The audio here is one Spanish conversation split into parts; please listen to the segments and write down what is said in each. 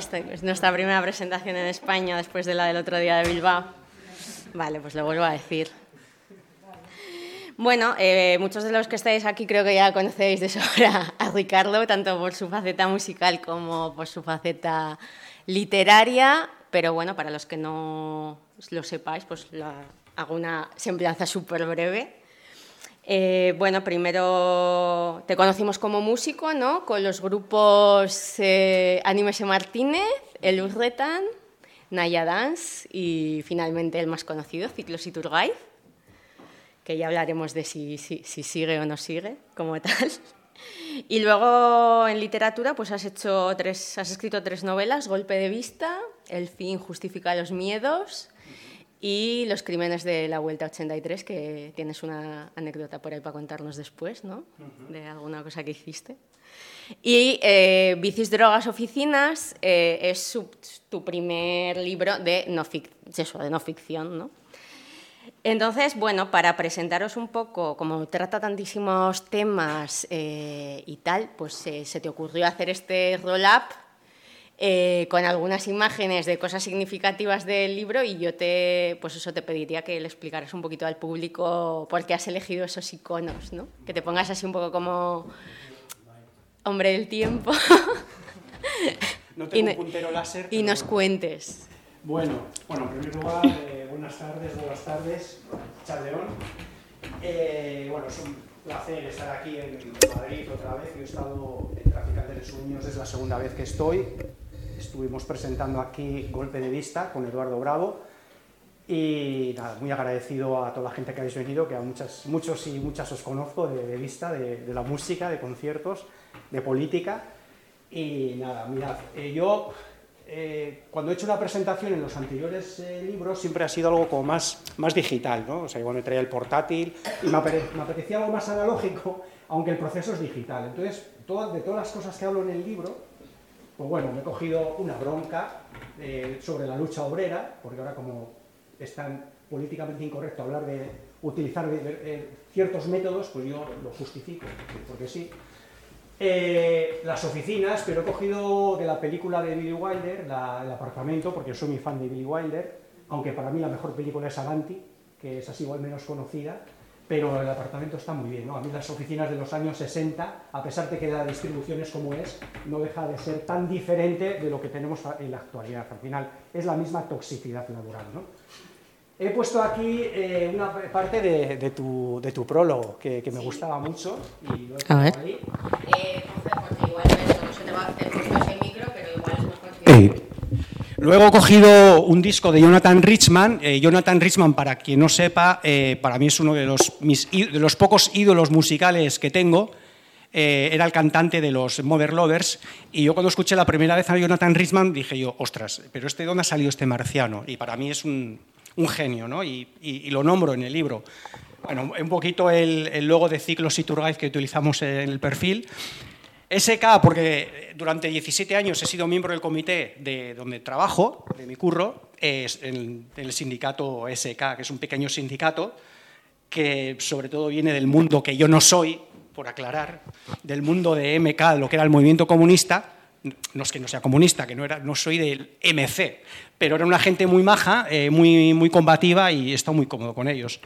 Esta es nuestra primera presentación en España después de la del otro día de Bilbao. Vale, pues lo vuelvo a decir. Bueno, eh, muchos de los que estáis aquí creo que ya conocéis de sobra a Ricardo, tanto por su faceta musical como por su faceta literaria, pero bueno, para los que no lo sepáis, pues hago una semblanza súper breve. Eh, bueno, primero te conocimos como músico, ¿no? Con los grupos eh, Animese Martínez, El Urretan, Naya Dance y finalmente el más conocido, Ciclos y Turgay, que ya hablaremos de si, sigue o no sigue como tal. Y luego en literatura pues has, hecho tres, has escrito tres novelas, Golpe de Vista, El fin justifica los miedos y los crímenes de la Vuelta 83, que tienes una anécdota por ahí para contarnos después, ¿no? De alguna cosa que hiciste. Y eh, Bicis, Drogas, Oficinas eh, es tu primer libro de no, eso, de no ficción, ¿no? Entonces, bueno, para presentaros un poco, como trata tantísimos temas eh, y tal, pues se te ocurrió hacer este roll-up eh, con algunas imágenes de cosas significativas del libro y yo te, pues eso te pediría que le explicaras un poquito al público por qué has elegido esos iconos, ¿no? Que te pongas así un poco como hombre del tiempo. No tengo y, un puntero láser. Y nos cuentes. Bueno, bueno, en primer lugar, eh, buenas tardes, buenas tardes, Charleón. Eh, bueno, es un placer estar aquí en Madrid otra vez. Yo he estado en Traficantes de Sueños, es la segunda vez que estoy estuvimos presentando aquí Golpe de Vista con Eduardo Bravo y nada, muy agradecido a toda la gente que habéis venido, que a muchas, muchos y muchas os conozco de, vista, de, la música, de conciertos, de política. Y nada, mirad, eh, yo eh, cuando he hecho una presentación en los anteriores eh, libros siempre ha sido algo como más, más digital, ¿no? O sea, igual me traía el portátil y me, me apetecía algo más analógico, aunque el proceso es digital. Entonces, todas, de todas las cosas que hablo en el libro, pues bueno, me he cogido una bronca eh, sobre la lucha obrera, porque ahora como es tan políticamente incorrecto hablar de utilizar ciertos métodos, pues yo lo justifico, porque sí. Eh, las oficinas, pero he cogido de la película de Billy Wilder, el apartamento, porque soy muy fan de Billy Wilder, aunque para mí la mejor película es Avanti, que es así igual menos conocida, pero el apartamento está muy bien. ¿no? A mí las oficinas de los años 60, a pesar de que la distribución es como es, no deja de ser tan diferente de lo que tenemos en la actualidad. Al final es la misma toxicidad laboral. ¿no? He puesto aquí eh, una parte de, tu, de, tu, prólogo que, me gustaba mucho. Y lo he a ver. Ahí. Eh, igual no se te va a hacer justo ese micro, pero igual es más Luego he cogido un disco de Jonathan Richman. Eh, Jonathan Richman, para quien no sepa, eh, para mí es uno de los, de pocos ídolos musicales que tengo. Eh, era el cantante de los Mother Lovers y yo cuando escuché la primera vez a Jonathan Richman dije yo, ostras, pero este dónde ha salido este marciano y para mí es un, genio ¿no? y, lo nombro en el libro. Bueno, un poquito el, logo de Ciclos y que utilizamos en el perfil SK, porque durante 17 años he sido miembro del comité de donde trabajo, de mi curro, es en el sindicato SK, que es un pequeño sindicato que sobre todo viene del mundo que yo no soy, por aclarar, del mundo de MK, lo que era el movimiento comunista. No es que no sea comunista, que no, era, no soy del MC, pero era una gente muy maja, eh, muy, muy combativa y he estado muy cómodo con ellos.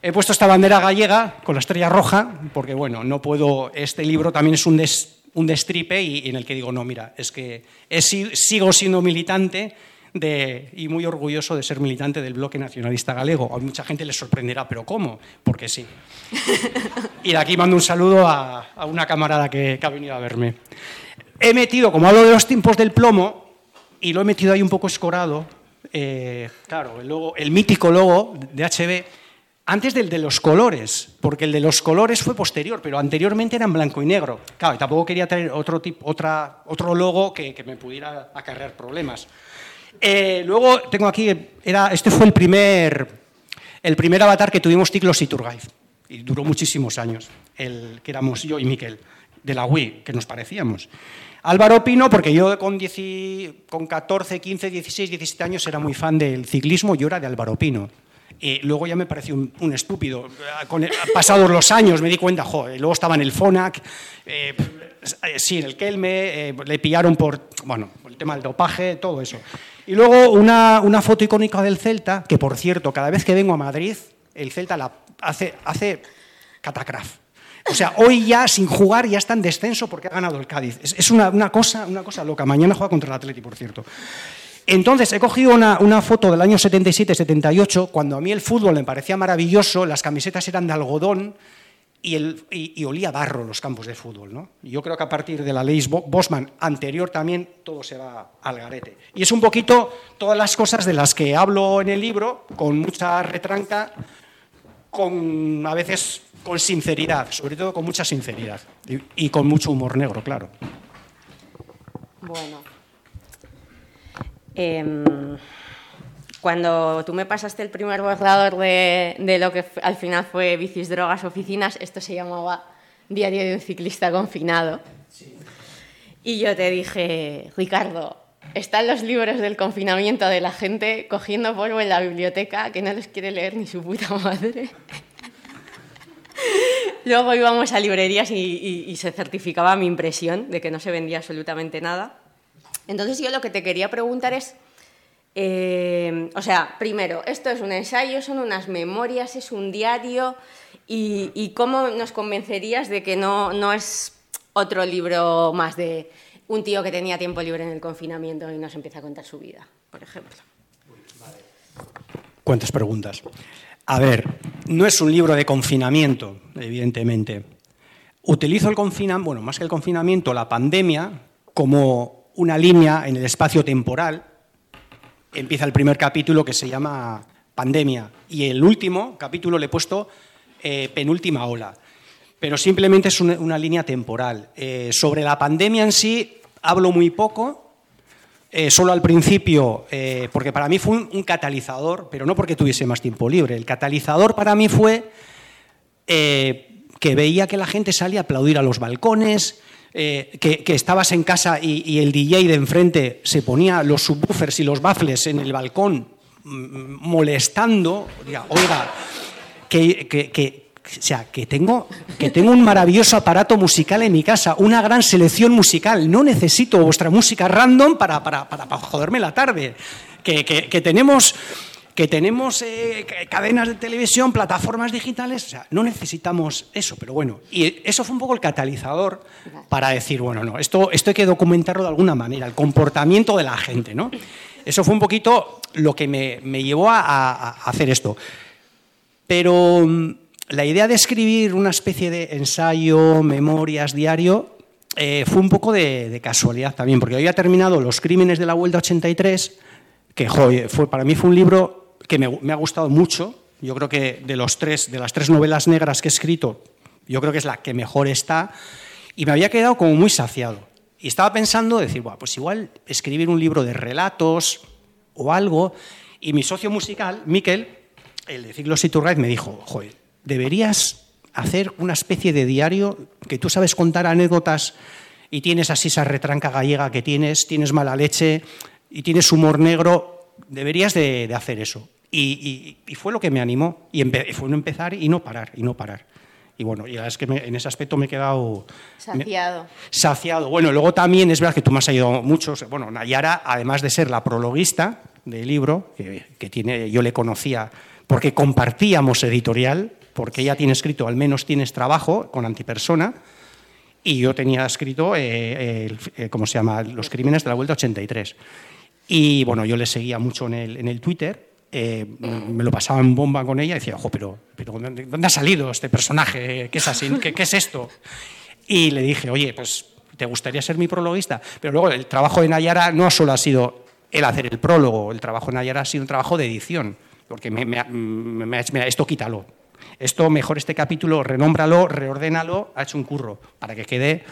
He puesto esta bandera gallega con la estrella roja, porque bueno, no puedo, este libro también es un des, un destripe y, en el que digo, no, mira, es que sigo siendo militante de, y muy orgulloso de ser militante del bloque nacionalista galego. A mucha gente les sorprenderá, pero ¿cómo? Porque sí. Y de aquí mando un saludo a, una camarada que, ha venido a verme. He metido, como hablo de los tiempos del plomo, y lo he metido ahí un poco escorado, eh, claro, el, el mítico logo de HB, antes del de los colores, porque el de los colores fue posterior, pero anteriormente era en blanco y negro. Claro, y tampoco quería tener otro, tipo, otra, otro logo que, me pudiera acarrear problemas. Eh, luego tengo aquí, era, este fue el primer, el primer avatar que tuvimos Ticlos y Turgaiz, y duró muchísimos años, el que éramos yo y Miquel, de la Wii, que nos parecíamos. Álvaro Pino, porque yo con, con 14, 15, 16, 17 años era muy fan del ciclismo, yo era de Álvaro Pino Eh, luego ya me pareció un, estúpido. Con, pasados los años me di cuenta, joder, luego estaba en el FONAC, eh, sí, en el Kelme, le pillaron por, bueno, el tema del dopaje, todo eso. Y luego una, una, foto icónica del Celta, que por cierto, cada vez que vengo a Madrid, el Celta la hace, hace catacraf. O sea, hoy ya sin jugar ya está en descenso porque ha ganado el Cádiz. Es, una, una, cosa, una cosa loca. Mañana juega contra el Atleti, por cierto. Entonces, he cogido una, foto del año 77-78, cuando a mí el fútbol me parecía maravilloso, las camisetas eran de algodón y, y, olía barro los campos de fútbol. ¿no? yo creo que a partir de la ley Bosman anterior también todo se va al garete. Y es un poquito todas las cosas de las que hablo en el libro, con mucha retranca, con a veces con sinceridad, sobre todo con mucha sinceridad y, con mucho humor negro, claro. Bueno. Em, cuando tú me pasaste el primer borrador de, lo que al final fue Bicis, Drogas, Oficinas, esto se llamaba Diario de un ciclista confinado. Y yo te dije, Ricardo, están los libros del confinamiento de la gente cogiendo polvo en la biblioteca que no les quiere leer ni su puta madre. Luego íbamos a librerías y, se certificaba mi impresión de que no se vendía absolutamente nada. Entonces yo lo que te quería preguntar es, eh, o sea, primero, esto es un ensayo, son unas memorias, es un diario, y, cómo nos convencerías de que no, no es otro libro más de un tío que tenía tiempo libre en el confinamiento y nos empieza a contar su vida, por ejemplo. ¿Cuántas preguntas? A ver, no es un libro de confinamiento, evidentemente. Utilizo el confinamiento, bueno, más que el confinamiento, la pandemia, como una línea en el espacio temporal. Empieza el primer capítulo que se llama Pandemia y el último capítulo le he puesto eh, Penúltima ola. Pero simplemente es una, línea temporal. Eh, sobre la pandemia en sí hablo muy poco, eh, solo al principio, porque para mí fue un, catalizador, pero no porque tuviese más tiempo libre. El catalizador para mí fue que veía que la gente salía a aplaudir a los balcones, que, estabas en casa y, el DJ de enfrente se ponía los subwoofers y los baffles en el balcón mm, molestando. oiga, que o sea, que tengo, que tengo un maravilloso aparato musical en mi casa, una gran selección musical. No necesito vuestra música random para, para, para, joderme la tarde. Que, que, tenemos, que tenemos eh, cadenas de televisión, plataformas digitales, o sea, no necesitamos eso, pero bueno. Y eso fue un poco el catalizador para decir, bueno, no, esto, esto hay que documentarlo de alguna manera, el comportamiento de la gente, ¿no? Eso fue un poquito lo que me, me llevó a, a hacer esto. Pero la idea de escribir una especie de ensayo, memorias, diario, eh, fue un poco de, casualidad también, porque había terminado Los Crímenes de la Vuelta 83, que fue, para mí fue un libro que me, ha gustado mucho. Yo creo que de, los tres, de las tres novelas negras que he escrito, yo creo que es la que mejor está, y me había quedado como muy saciado. Y estaba pensando, decir, bueno, pues igual escribir un libro de relatos o algo, y mi socio musical, Miquel, el de Ciclos Iturraiz, me dijo, joder, deberías hacer una especie de diario que tú sabes contar anécdotas y tienes así esa retranca gallega que tienes, tienes mala leche y tienes humor negro, deberías de, hacer eso. Y, fue lo que me animó, y fue empezar y no parar, y no parar. Y bueno, ya es que en ese aspecto me he quedado... Saciado. saciado. Bueno, luego también es verdad que tú me has ayudado mucho. Bueno, Nayara, además de ser la prologuista del libro, que, que tiene, yo le conocía porque compartíamos editorial, porque ella tiene escrito Al menos tienes trabajo con antipersona y yo tenía escrito, eh, eh, ¿cómo se llama?, Los crímenes de la Vuelta 83. Y bueno, yo le seguía mucho en el, en el Twitter, eh, me lo pasaba en bomba con ella decía, ojo, pero, pero ¿dónde ha salido este personaje? ¿Qué es así? ¿Qué, ¿Qué, es esto? Y le dije, oye, pues ¿te gustaría ser mi prologuista? Pero luego el trabajo de Nayara no solo ha sido el hacer el prólogo, el trabajo de Nayara ha sido un trabajo de edición, porque me, me, me, esto quítalo, esto mejor este capítulo, renómbralo, reordénalo, ha hecho un curro para que quede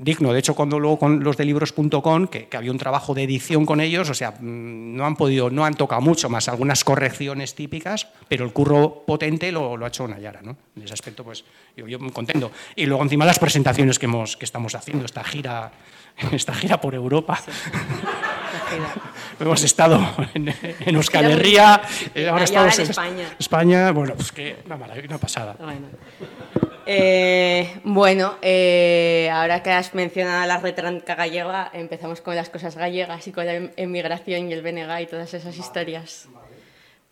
digno. De hecho, cuando luego con los de libros.com, que, había un trabajo de edición con ellos, o sea, mm, no han podido, no han tocado mucho más, algunas correcciones típicas, pero el curro potente lo, ha hecho Nayara, ¿no? En ese aspecto, pues yo, yo contento. Y luego encima las presentaciones que, hemos, que estamos haciendo, esta gira, esta gira por Europa. hemos estado en, Euskal Herria, ahora estamos en España. España, bueno, pues que una, una pasada. Bueno. Eh, bueno, eh, ahora que has mencionado la retranca gallega, empezamos con las cosas gallegas y con la em-, emigración y el BNG y todas esas historias.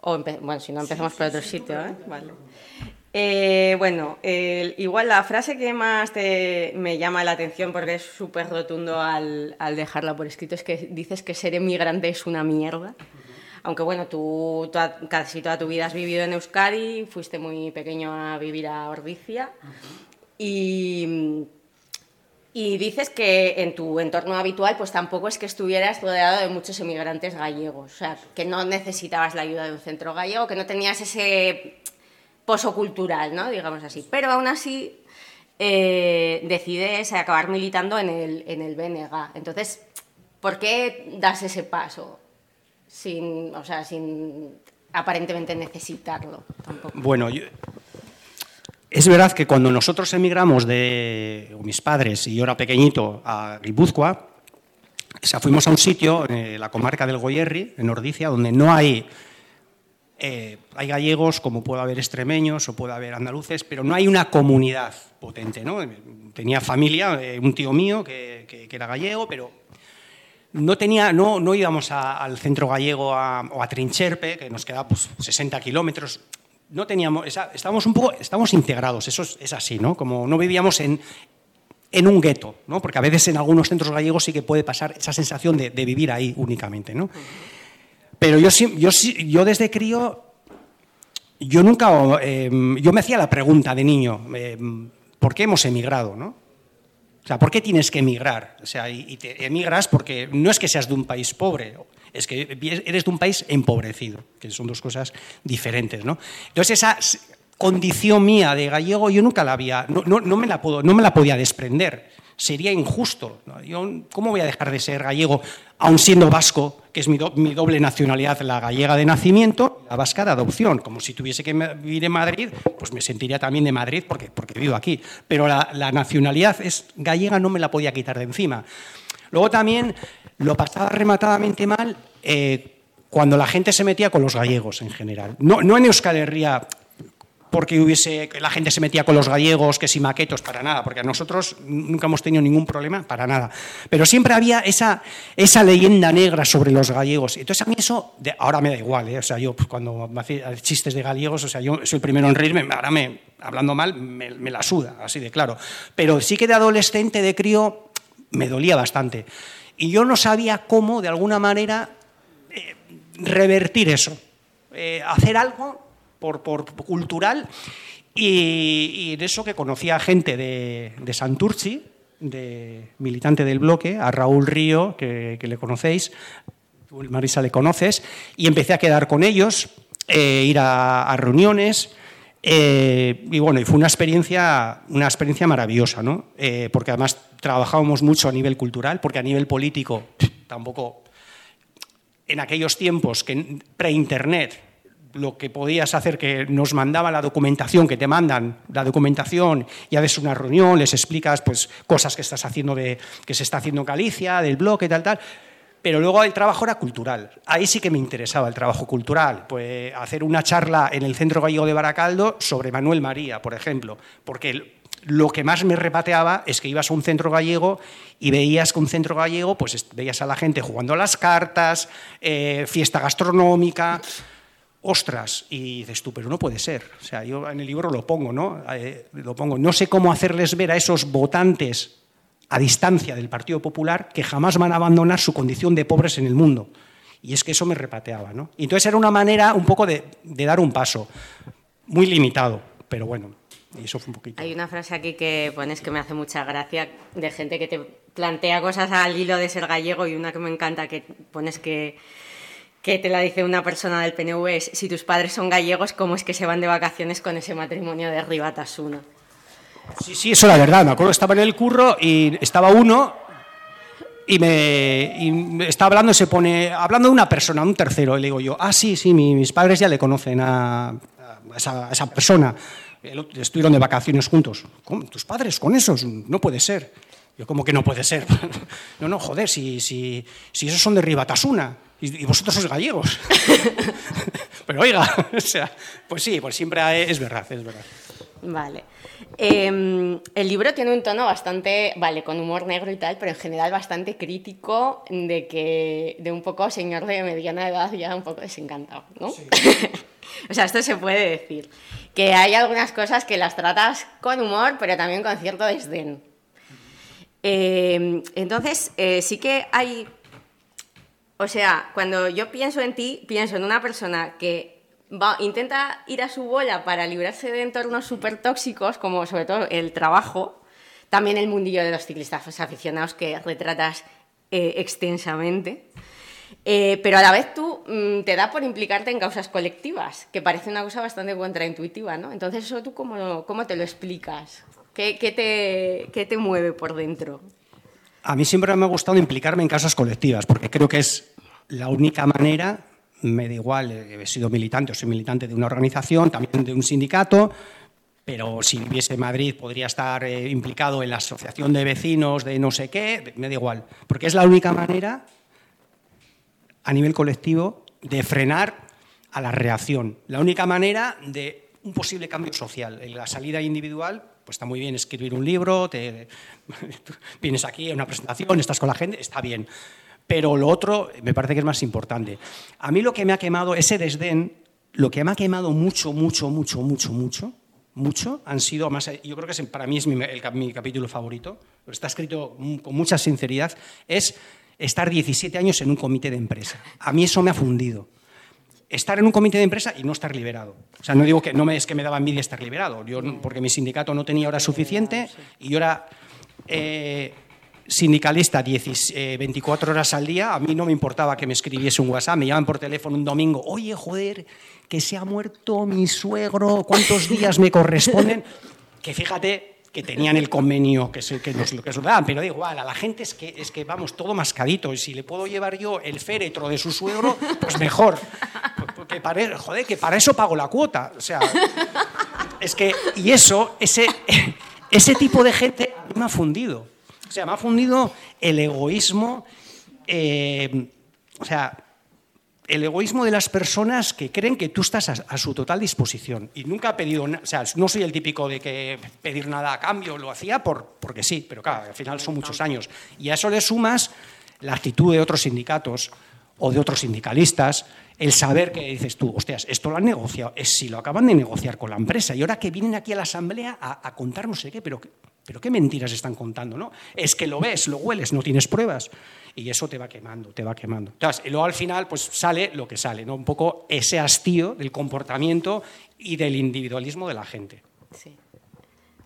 O bueno, si no empezamos por otro sitio, ¿eh? Vale. Eh, bueno, igual la frase que más me llama la atención porque es súper rotundo al, al, dejarla por escrito es que dices que ser emigrante es una mierda. Aunque bueno, tú casi toda tu vida has vivido en Euskadi, fuiste muy pequeño a vivir a Ordicia y, y dices que en tu entorno habitual pues tampoco es que estuvieras rodeado de muchos emigrantes gallegos, o sea, que no necesitabas la ayuda de un centro gallego, que no tenías ese pozo cultural, ¿no? digamos así. Pero aún así eh, decides acabar militando en el, en el BNG. Entonces, ¿por qué das ese paso? Sin, o sea, sin aparentemente necesitarlo tampoco. Bueno, es verdad que cuando nosotros emigramos de mis padres y yo era pequeñito a Guipúzcoa, o fuimos a un sitio, en la comarca del Goyerri, en Ordicia, donde no hay eh, hay gallegos, como puede haber extremeños o puede haber andaluces, pero no hay una comunidad potente. ¿no? Tenía familia, eh, un tío mío que, que, era gallego, pero no, tenía, no, no íbamos al centro gallego o a Trincherpe, que nos quedaba pues, 60 kilómetros. No teníamos, estábamos un poco, estábamos integrados, eso es, así, ¿no? Como no vivíamos en, en un gueto, ¿no? Porque a veces en algunos centros gallegos sí que puede pasar esa sensación de, vivir ahí únicamente, ¿no? Pero yo, yo, yo desde crío, yo nunca, em, yo me hacía la pregunta de niño, em, ¿por qué hemos emigrado, no? O sea, ¿por qué tienes que emigrar? O sea, y, te emigras porque no es que seas de un país pobre, es que eres de un país empobrecido, que son dos cosas diferentes, ¿no? Entonces esa condición mía de gallego yo nunca la había, no, me, la puedo, no me la podía desprender sería injusto. ¿Cómo voy a dejar de ser gallego, aun siendo vasco, es mi, doble nacionalidad, la gallega de nacimiento, la vasca de adopción? Como si tuviese que vivir en Madrid, pues me sentiría también de Madrid porque, porque vivo aquí. Pero la, nacionalidad es gallega, no me la podía quitar de encima. Luego también lo pasaba rematadamente mal. Eh, cuando la gente se metía con los gallegos en general. No, no en Euskal Herria porque hubiese, la gente se metía con los gallegos, que si maquetos, para nada, porque a nosotros nunca hemos tenido ningún problema, para nada. Pero siempre había esa, esa leyenda negra sobre los gallegos. Entonces a mí eso, ahora me da igual, ¿eh? o sea, yo pues, cuando me hacía chistes de gallegos, o sea, yo soy el primero en reírme, ahora me, hablando mal, me, la suda, así de claro. Pero sí que de adolescente, de crío, me dolía bastante. Y yo no sabía cómo, de alguna manera, eh, revertir eso, eh, hacer algo por, cultural y, de eso que conocía a gente de, de Santurci, de militante del bloque, a Raúl Río, que, le conocéis, Marisa le conoces, y empecé a quedar con ellos, eh, ir a, reuniones. Eh, y bueno, y fue una experiencia, una experiencia maravillosa, ¿no? Eh, porque además trabajábamos mucho a nivel cultural, porque a nivel político tampoco, en aquellos tiempos que pre-internet lo que podías hacer que nos mandaba la documentación, que te mandan la documentación y haces una reunión, les explicas pues, cosas que estás haciendo de, que se está haciendo en Galicia, del bloque, tal, tal. Pero luego el trabajo era cultural. Ahí sí que me interesaba el trabajo cultural. Pues hacer una charla en el Centro Gallego de Baracaldo sobre Manuel María, por ejemplo. Porque lo que más me repateaba es que ibas a un centro gallego y veías que un centro gallego, pues veías a la gente jugando a las cartas, eh, fiesta gastronómica ostras, y dices tú, pero no puede ser. O sea, yo en el libro lo pongo, ¿no? Eh, lo pongo. No sé cómo hacerles ver a esos votantes a distancia del Partido Popular que jamás van a abandonar su condición de pobres en el mundo. Y es que eso me repateaba, ¿no? Entonces era una manera un poco de, dar un paso, muy limitado, pero bueno, y eso fue un poquito. Hay una frase aquí que pones que me hace mucha gracia de gente que te plantea cosas al hilo de ser gallego y una que me encanta que pones que que te la dice una persona del PNV es, si tus padres son gallegos, ¿cómo es que se van de vacaciones con ese matrimonio de Ribatasuna? Sí, sí, eso es la verdad. Me acuerdo que estaba en el curro y estaba uno y me está hablando, se pone, hablando de una persona, un tercero, y le digo yo, ah, sí, sí, mis padres ya le conocen a, esa, esa, persona. Estuvieron de vacaciones juntos. ¿Cómo? ¿Tus padres con esos? No puede ser. Yo, como que no puede ser? no, no, joder, si, si, si esos son de Ribatasuna. Y, vosotros sois gallegos. Pero oiga, o sea, pues sí, pues siempre es verdad, es verdad. Vale. Em, el libro tiene un tono bastante, vale, con humor negro y tal, pero en general bastante crítico de que, de un poco señor de mediana edad ya un poco desencantado, ¿no? o sea, esto se puede decir. Que hay algunas cosas que las tratas con humor, pero también con cierto desdén. Em, entonces, eh, sí que hay, o sea, cuando yo pienso en ti, pienso en una persona que intenta ir a su bola para librarse de entornos súper tóxicos, como sobre todo el trabajo, también el mundillo de los ciclistas aficionados que retratas eh, extensamente. Eh, pero a la vez tú mm, te da por implicarte en causas colectivas, que parece una cosa bastante contraintuitiva, ¿no? Entonces, ¿eso tú cómo, cómo te lo explicas? ¿Qué, qué, te, ¿Qué te mueve por dentro? A mí siempre me ha gustado implicarme en causas colectivas, porque creo que es la única manera me da igual, he sido militante o soy militante de una organización, también de un sindicato, pero si viviese en Madrid podría estar eh, implicado en la asociación de vecinos de no sé qué, me da igual, porque es la única manera a nivel colectivo de frenar a la reacción, la única manera de un posible cambio social. La salida individual, pues está muy bien escribir un libro, te, vienes aquí a una presentación, estás con la gente, está bien pero lo otro me parece que es más importante. A mí lo que me ha quemado, ese desdén, lo que me ha quemado mucho, mucho, mucho, mucho, mucho, mucho, han sido más, yo creo que para mí es mi, capítulo favorito, está escrito con mucha sinceridad, es estar 17 años en un comité de empresa. A mí eso me ha fundido. Estar en un comité de empresa y no estar liberado. O sea, no digo que no me, es que me daba envidia estar liberado, yo, porque mi sindicato no tenía hora suficiente y yo era... Eh, sindicalista 24 eh, horas al día, a mí no me importaba que me escribiese un WhatsApp, me llaman por teléfono un domingo, oye, joder, que se ha muerto mi suegro, ¿cuántos días me corresponden? Que fíjate que tenían el convenio que, que nos, que daban, pero da igual, a la gente es que, es que vamos, todo mascadito, y si le puedo llevar yo el féretro de su suegro, pues mejor. Porque para, joder, que para eso pago la cuota. O sea, es que, y eso, ese, ese tipo de gente me ha fundido. O sea, me ha fundido el egoísmo, eh, o sea, el egoísmo de las personas que creen que tú estás a, su total disposición. Y nunca he pedido, o sea, no soy el típico de que pedir nada a cambio, lo hacía por, porque sí, pero claro, al final son muchos años. Y a eso le sumas la actitud de otros sindicatos o de otros sindicalistas, el saber que dices tú, hostias, esto lo han negociado, es si lo acaban de negociar con la empresa y ahora que vienen aquí a la asamblea a, a contar no sé qué, pero pero qué mentiras están contando, ¿no? Es que lo ves, lo hueles, no tienes pruebas. Y eso te va quemando, te va quemando. Entonces, y luego al final, pues sale lo que sale, ¿no? Un poco ese hastío del comportamiento y del individualismo de la gente. Sí.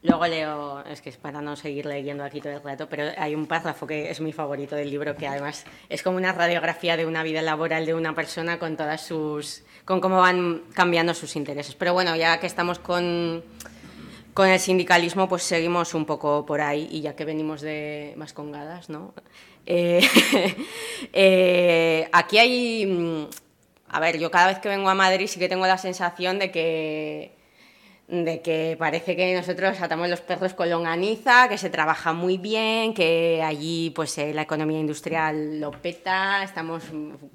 Luego leo, es que es para no seguir leyendo aquí todo el rato, pero hay un párrafo que es mi favorito del libro, que además es como una radiografía de una vida laboral de una persona con todas sus. con cómo van cambiando sus intereses. Pero bueno, ya que estamos con con el sindicalismo pues seguimos un poco por ahí y ya que venimos de más congadas, ¿no? Eh, eh, aquí hay, mm, a ver, yo cada vez que vengo a Madrid sí que tengo la sensación de que de que parece que nosotros atamos los perros con longaniza, que se trabaja muy bien, que allí pues eh, la economía industrial lo peta, estamos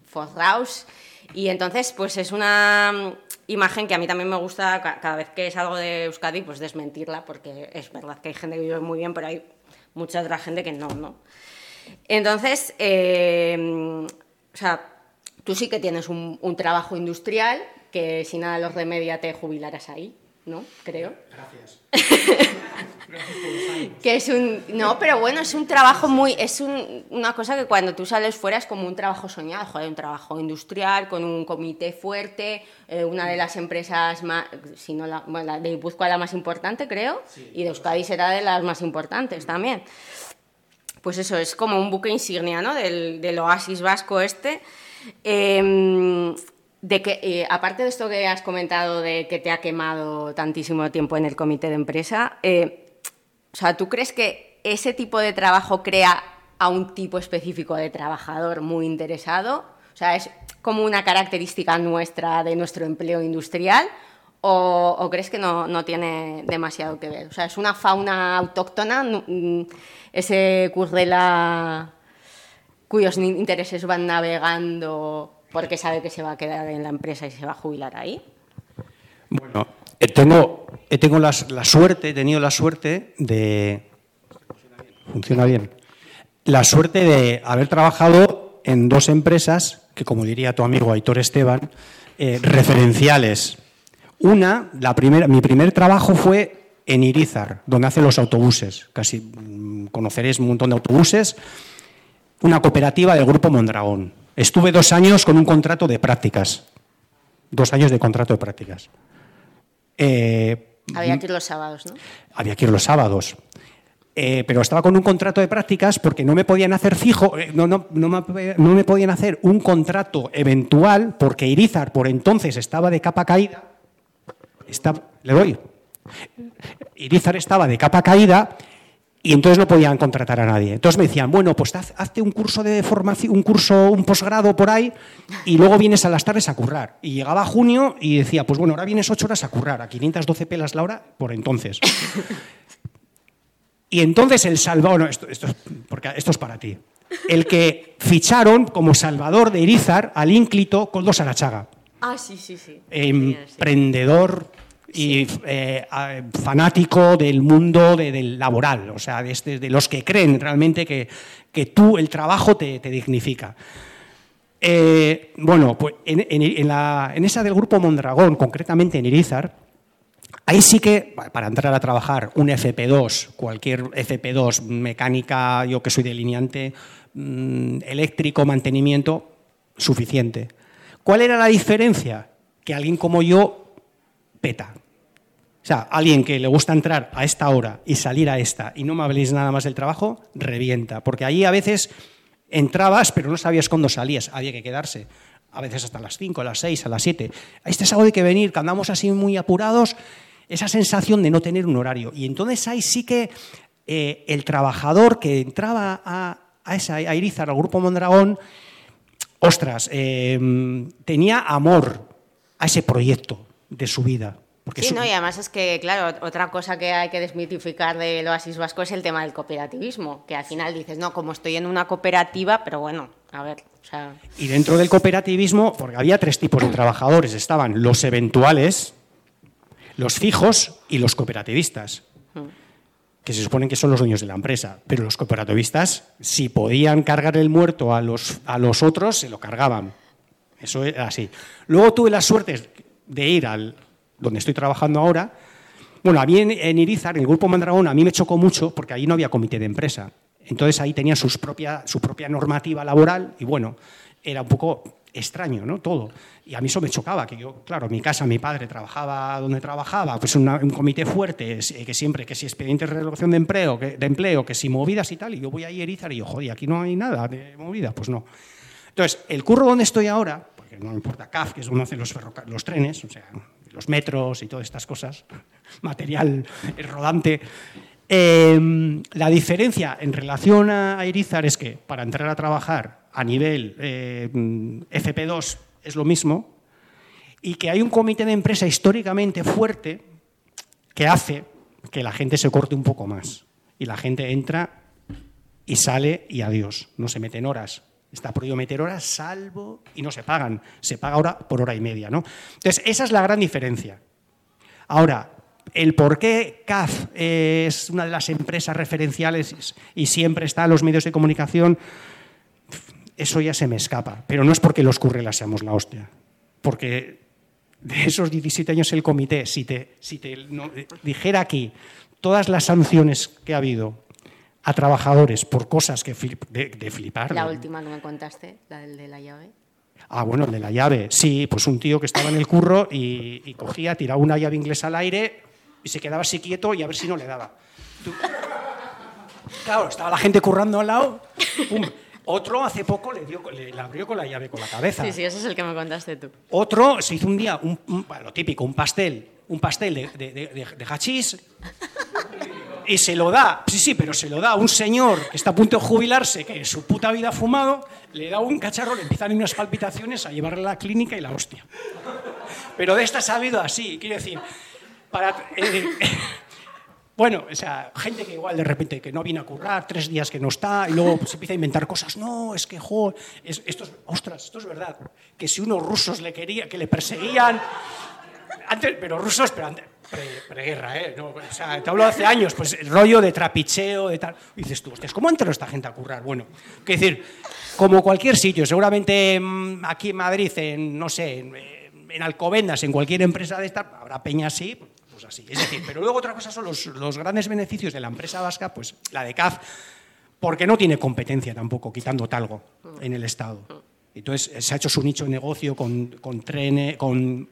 forrados y entonces pues es una imagen que a mí también me gusta cada vez que salgo de Euskadi, pues desmentirla, porque es verdad que hay gente que vive muy bien, pero hay mucha otra gente que no, ¿no? Entonces, eh, o sea, tú sí que tienes un, un trabajo industrial que si nada los remedia te jubilarás ahí. ¿No? Creo. Gracias. que es un no pero bueno es un trabajo muy es una cosa que cuando tú sales fuera es como un trabajo soñado joder un trabajo industrial con un comité fuerte eh, una de las empresas más si no la, bueno, de Guipúzcoa la más importante creo y de Euskadi será de las más importantes también pues eso es como un buque insignia ¿no? del, del oasis vasco este eh, de que, eh, aparte de esto que has comentado de que te ha quemado tantísimo tiempo en el comité de empresa, eh, o sea, ¿tú crees que ese tipo de trabajo crea a un tipo específico de trabajador muy interesado? O sea, ¿es como una característica nuestra de nuestro empleo industrial? ¿O, crees que no, no, tiene demasiado que ver? O sea, ¿es una fauna autóctona? Mm, ¿Ese currela cuyos intereses van navegando porque sabe que se va a quedar en la empresa y se va a jubilar ahí? Bueno, eh, tengo, tengo la, suerte, he tenido la suerte de... Funciona bien. La suerte de haber trabajado en dos empresas que, como diría tu amigo Aitor Esteban, eh, referenciales. Una, la primera, mi primer trabajo fue en Irizar, donde hacen los autobuses. Casi mm, conoceréis un montón de autobuses. Una cooperativa del Grupo Mondragón. Estuve dos años con un contrato de prácticas. Dos años de contrato de prácticas. Eh, había que ir los sábados, ¿no? Había que ir los sábados. Eh, pero estaba con un contrato de prácticas porque no me podían hacer fijo, eh, no, no, no, me, podían hacer un contrato eventual porque Irizar por entonces estaba de capa caída. le doy. Irizar estaba de capa caída y entonces no podían contratar a nadie. Entonces me decían, bueno, pues hazte un curso de formación, un curso, un posgrado por ahí, y luego vienes a las tardes a currar. Y llegaba junio y decía, pues bueno, ahora vienes ocho horas a currar, a 512 pelas la hora por entonces. y entonces el Salvador, esto, esto, porque esto es para ti, el que ficharon como Salvador de Irizar al ínclito con dos Arachaga. Ah, sí, sí, sí. Emprendedor y eh, fanático del mundo del laboral, o sea, este, de, los que creen realmente que, que tú, el trabajo te, dignifica. Eh, bueno, pues en, la, en, esa del grupo Mondragón, concretamente en Irizar, ahí sí que, para entrar a trabajar un FP2, cualquier FP2, mecánica, yo que soy delineante, mm, eléctrico, mantenimiento, suficiente. ¿Cuál era la diferencia? Que alguien como yo peta. O sea, alguien que le gusta entrar a esta hora y salir a esta y no me habléis nada más del trabajo, revienta. Porque ahí a veces entrabas, pero no sabías cuándo salías, había que quedarse. A veces hasta las 5, a las 6, a las 7. Este sábado hay que venir, que andamos así muy apurados, esa sensación de no tener un horario. Y entonces ahí sí que eh, el trabajador que entraba a, a, esa, a Irizar, al Grupo Mondragón, ostras, eh, tenía amor a ese proyecto de su vida. Porque sí, no, y además es que, claro, otra cosa que hay que desmitificar del oasis vasco es el tema del cooperativismo, que al final dices, no, como estoy en una cooperativa, pero bueno, a ver, o sea... Y dentro del cooperativismo, porque había tres tipos de trabajadores, estaban los eventuales, los fijos y los cooperativistas, mm. que se suponen que son los dueños de la empresa, pero los cooperativistas, si podían cargar el muerto a los, a los otros, se lo cargaban. Eso era así. Luego tuve la suerte de ir al donde estoy trabajando ahora, bueno, a mí en, Irizar, en el grupo Mandragón, a mí me chocó mucho porque ahí no había comité de empresa. Entonces ahí tenía sus propia, su propia normativa laboral y bueno, era un poco extraño, ¿no? Todo. Y a mí eso me chocaba, que yo, claro, mi casa mi padre trabajaba donde trabajaba, pues un comité fuerte, que siempre, que si expedientes de resolución de empleo, que, de empleo, que si movidas y tal, y yo voy a Irizar y yo, joder, aquí no hay nada de movida, pues no. Entonces, el curro donde estoy ahora, porque no importa CAF, que es donde hacen los, los trenes, o sea, los metros y todas estas cosas, material rodante. Em, la diferencia en relación a Irizar es que para entrar a trabajar a nivel em, FP2 es lo mismo y que hay un comité de empresa históricamente fuerte que hace que la gente se corte un poco más y la gente entra y sale y adiós, no se meten horas, Está prohibido meter horas, salvo, y no se pagan. Se paga ahora por hora y media. ¿no? Entonces, esa es la gran diferencia. Ahora, el por qué CAF es una de las empresas referenciales y siempre está en los medios de comunicación, eso ya se me escapa. Pero no es porque los currelas seamos la hostia. Porque de esos 17 años el comité, si te, si te dijera aquí todas las sanciones que ha habido a trabajadores por cosas que de, flipar. La última que me contaste, la del de la llave. Ah, bueno, el de la llave. Sí, pues un tío que estaba en el curro y, cogía, tiraba una llave inglesa al aire y se quedaba así quieto y a ver si no le daba. Claro, estaba la gente currando al lado. Otro hace poco le, dio, le, abrió con la llave con la cabeza. Sí, sí, ese es el que me contaste tú. Otro se hizo un día, un, lo típico, un pastel, un pastel de, de, de, de hachís y se lo da, sí, sí, pero se lo da a un señor que está a punto de jubilarse, que su puta vida ha fumado, le da un cacharro, le empiezan unas palpitaciones a llevarle a la clínica y la hostia. Pero de esta ha habido así, quiero decir, para, eh, Bueno, o sea, gente que igual de repente que no viene a currar, tres días que no está, y luego se empieza a inventar cosas. No, es que, jo, esto es, ostras, esto es verdad. Que si unos rusos le querían, que le perseguían, antes, pero rusos, pero antes, preguerra, ¿eh? o sea, te hablo hace años, pues el rollo de trapicheo, de tal. Y dices tú, hostias, ¿cómo entró esta gente a currar? Bueno, que decir, como cualquier sitio, seguramente mm, aquí en Madrid, en, no sé, en, en Alcobendas, en cualquier empresa de esta, habrá peña así, pues así. Es decir, pero luego otra cosa son los, grandes beneficios de la empresa vasca, pues la de CAF, porque no tiene competencia tampoco, quitando talgo en el Estado. Entonces se ha hecho su nicho de negocio con, con, con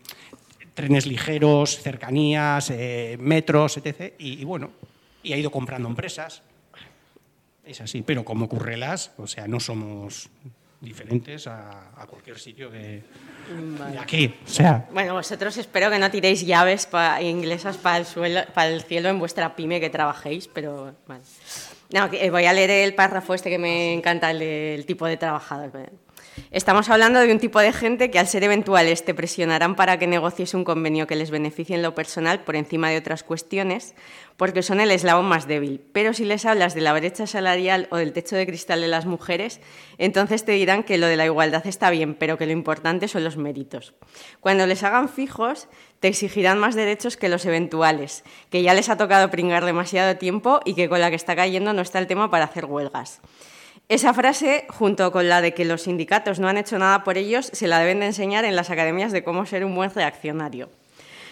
trenes ligeros, cercanías, eh, metros, etc. Y, bueno, y ha ido comprando empresas. Es así, pero como Currelas, o sea, no somos diferentes a, cualquier sitio de, aquí. O sea. Bueno, vosotros espero que no tiréis llaves inglesas para el, suelo, para el cielo en vuestra pyme que trabajéis, pero bueno. No, eh, voy a leer el párrafo este que me encanta, el, el tipo de trabajador. Estamos hablando de un tipo de gente que al ser eventuales te presionarán para que negocies un convenio que les beneficie en lo personal por encima de otras cuestiones, porque son el eslabón más débil. Pero si les hablas de la brecha salarial o del techo de cristal de las mujeres, entonces te dirán que lo de la igualdad está bien, pero que lo importante son los méritos. Cuando les hagan fijos, te exigirán más derechos que los eventuales, que ya les ha tocado pringar demasiado tiempo y que con la que está cayendo no está el tema para hacer huelgas. Esa frase, junto con la de que los sindicatos no han hecho nada por ellos, se la deben de enseñar en las academias de cómo ser un buen reaccionario.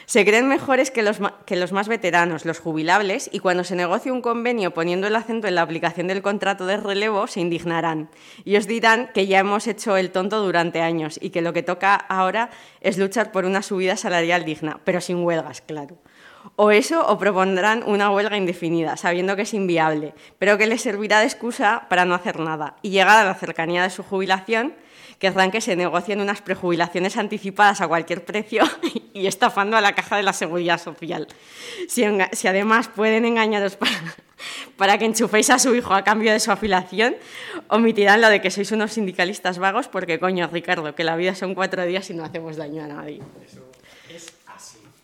Se creen mejores que los, que los, más veteranos, los jubilables, y cuando se negocie un convenio poniendo el acento en la aplicación del contrato de relevo, se indignarán y os dirán que ya hemos hecho el tonto durante años y que lo que toca ahora es luchar por una subida salarial digna, pero sin huelgas, claro. O eso, o propondrán una huelga indefinida, sabiendo que es inviable, pero que les servirá de excusa para no hacer nada. Y llegada a la cercanía de su jubilación, querrán que se negocien unas prejubilaciones anticipadas a cualquier precio y estafando a la caja de la seguridad social. Si, además pueden engañaros para, para que enchuféis a su hijo a cambio de su afiliación, omitirán lo de que sois unos sindicalistas vagos, porque coño, Ricardo, que la vida son cuatro días y no hacemos daño a nadie.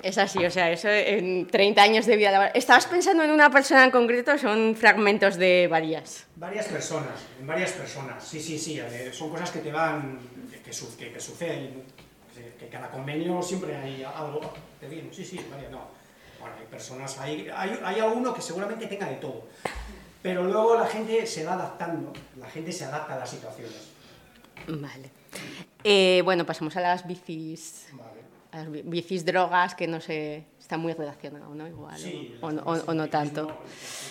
Es así, o sea, eso en 30 años de vida laboral. ¿Estabas pensando en una persona en concreto o son fragmentos de varias? Varias personas, en varias personas, sí, sí, sí. Son cosas que te van, que, suceden, que cada convenio siempre hay algo te bien, sí, sí, varias, no. Bueno, hay personas, hay, hay, hay alguno que seguramente tenga de todo, pero luego la gente se va adaptando, la gente se adapta a las situaciones. Vale. Eh, bueno, pasamos a las bicis. Vale bicis drogas que no sé, está muy relacionado, ¿no? Igual, o, no tanto.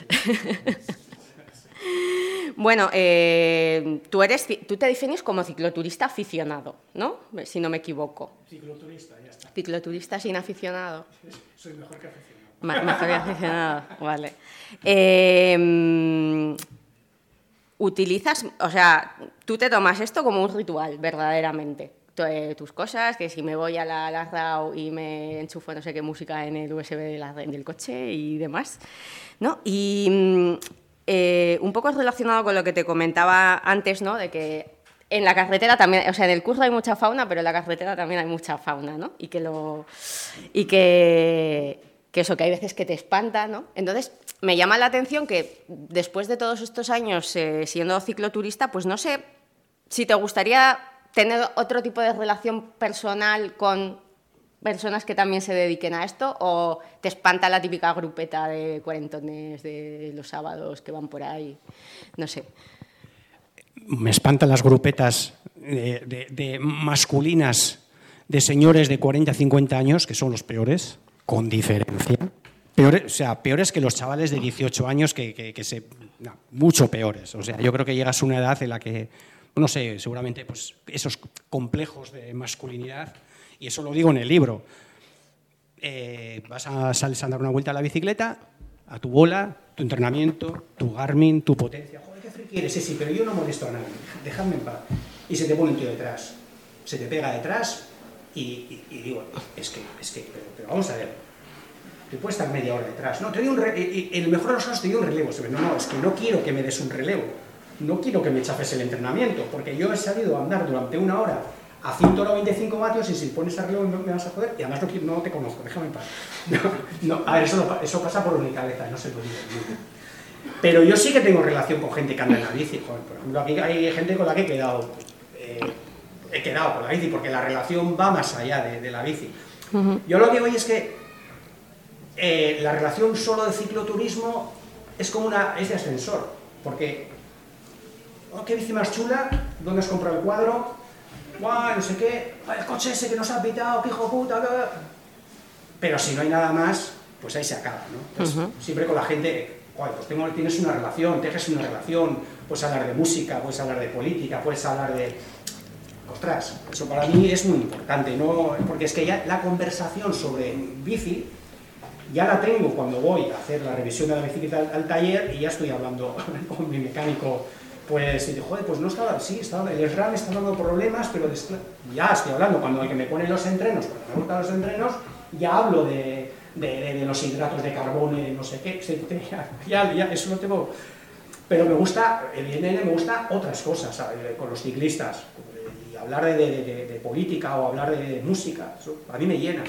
bueno, eh, tú, eres, tú te defines como cicloturista aficionado, ¿no? Si no me equivoco. Cicloturista, ya está. Cicloturista sin aficionado. Soy mejor que aficionado. mejor que aficionado, vale. Eh, utilizas, o sea, tú te tomas esto como un ritual, verdaderamente. Eh, tus cosas, que si me voy a la, la y me enchufo no sé qué música en el USB del coche y demás. ¿no? Y mm, eh, un poco relacionado con lo que te comentaba antes, ¿no? de que en la carretera también, o sea, en el curso hay mucha fauna, pero en la carretera también hay mucha fauna, ¿no? Y que lo y que, que eso, que hay veces que te espanta, ¿no? Entonces, me llama la atención que después de todos estos años eh, siendo cicloturista, pues no sé si te gustaría tener otro tipo de relación personal con personas que también se dediquen a esto o te espanta la típica grupeta de cuarentones de los sábados que van por ahí? No sé. Me espantan las grupetas de, masculinas de señores de 40 50 años, que son los peores, con diferencia. Peores, o sea, peores que los chavales de 18 años, que, se... mucho peores. O sea, yo creo que llegas a una edad en la que no sé, seguramente pues, esos complejos de masculinidad, y eso lo digo en el libro. Eh, vas a, sales a dar una vuelta a la bicicleta, a tu bola, tu entrenamiento, tu Garmin, tu potencia. Joder, qué friki sí, sí, pero yo no molesto a nadie, dejadme en paz. Y se te pone un tío detrás, se te pega detrás y, digo, es que, es que, pero, vamos a ver, te puedes estar media hora detrás. No, te doy un en el mejor de los casos te doy un relevo. No, no, es que no quiero que me des un relevo no quiero que me chafes el entrenamiento, porque yo he salido a andar durante una hora a 195 vatios y si pones arriba no me vas a joder y además no, no te conozco, déjame en paz. No, a ver, eso, eso, pasa por mi cabeza, no se lo digo. Pero yo sí que tengo relación con gente que anda en la bici. por ejemplo, aquí hay gente con la que he quedado, eh, he quedado con la bici porque la relación va más allá de, la bici. Yo lo que voy es que eh, la relación solo de cicloturismo es como una, es de ascensor, porque, oh, qué bici más chula, ¿dónde has comprado el cuadro? guau, no sé qué, el coche ese que nos ha pitado, qué hijo puta, pero si no hay nada más, pues ahí se acaba, ¿no? Siempre con la gente, pues tengo, tienes una relación, tejes una relación, puedes hablar de música, puedes hablar de política, puedes hablar de... Ostras, eso para mí es muy importante, ¿no? Porque es que ya la conversación sobre bici ya la tengo cuando voy a hacer la revisión de la bicicleta al taller y ya estoy hablando con mi mecánico pues, y digo, joder, pues no estaba, sí, estaba, el SRAM está dando problemas, pero ya estoy hablando, cuando el que me pone los entrenos, cuando me gustan los entrenos, ya hablo de, de, los hidratos de carbono no sé qué, ya, ya, eso lo tengo, pero me gusta, evidentemente me gusta otras cosas con los ciclistas, y hablar de, política o hablar de, música, a mí me llena,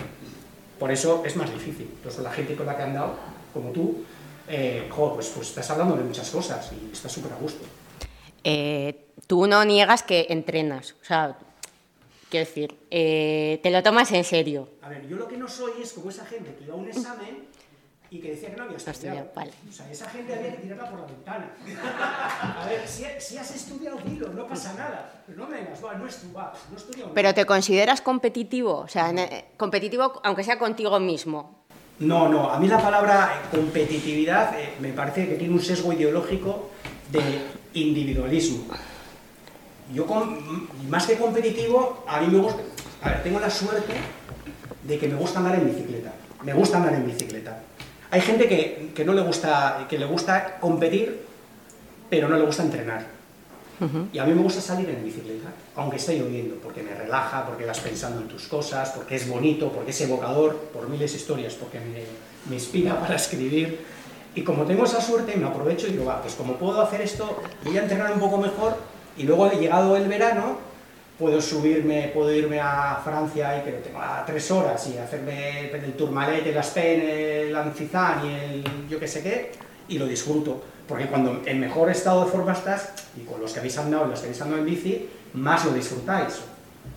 por eso es más difícil, entonces la gente con la que he andado, como tú, eh, pues, pues estás hablando de muchas cosas y estás súper a gusto. Eh, tú no niegas que entrenas. O sea, quiero decir, eh, te lo tomas en serio. A ver, yo lo que no soy es como esa gente que iba a un examen y que decía que no había estudiado. Vale. O sea, esa gente había que tirarla por la ventana. A ver, si, has estudiado, dilo, no pasa nada. Pero no me digas, no, estudiado, no estudiado. Pero ¿te consideras competitivo? O sea, eh, competitivo aunque sea contigo mismo. No, no, a mí la palabra competitividad me parece que tiene un sesgo ideológico de individualismo. Yo, más que competitivo, a mí me gusta... A ver, tengo la suerte de que me gusta andar en bicicleta. Me gusta andar en bicicleta. Hay gente que, que no le gusta, que le gusta competir, pero no le gusta entrenar. Y a mí me gusta salir en bicicleta, aunque esté lloviendo, porque me relaja, porque vas pensando en tus cosas, porque es bonito, porque es evocador, por miles de historias, porque me, me inspira para escribir. Y como tengo esa suerte, me aprovecho y digo, va, pues como puedo hacer esto, voy a entrenar un poco mejor y luego llegado el verano, puedo subirme, puedo irme a Francia y que tengo a tres horas y hacerme el Tourmalet, el Aspen, el Ancizán y el yo qué sé qué, y lo disfruto. Porque cuando en mejor estado de forma estás, y con los que habéis andado y los que habéis andado en bici, más lo disfrutáis.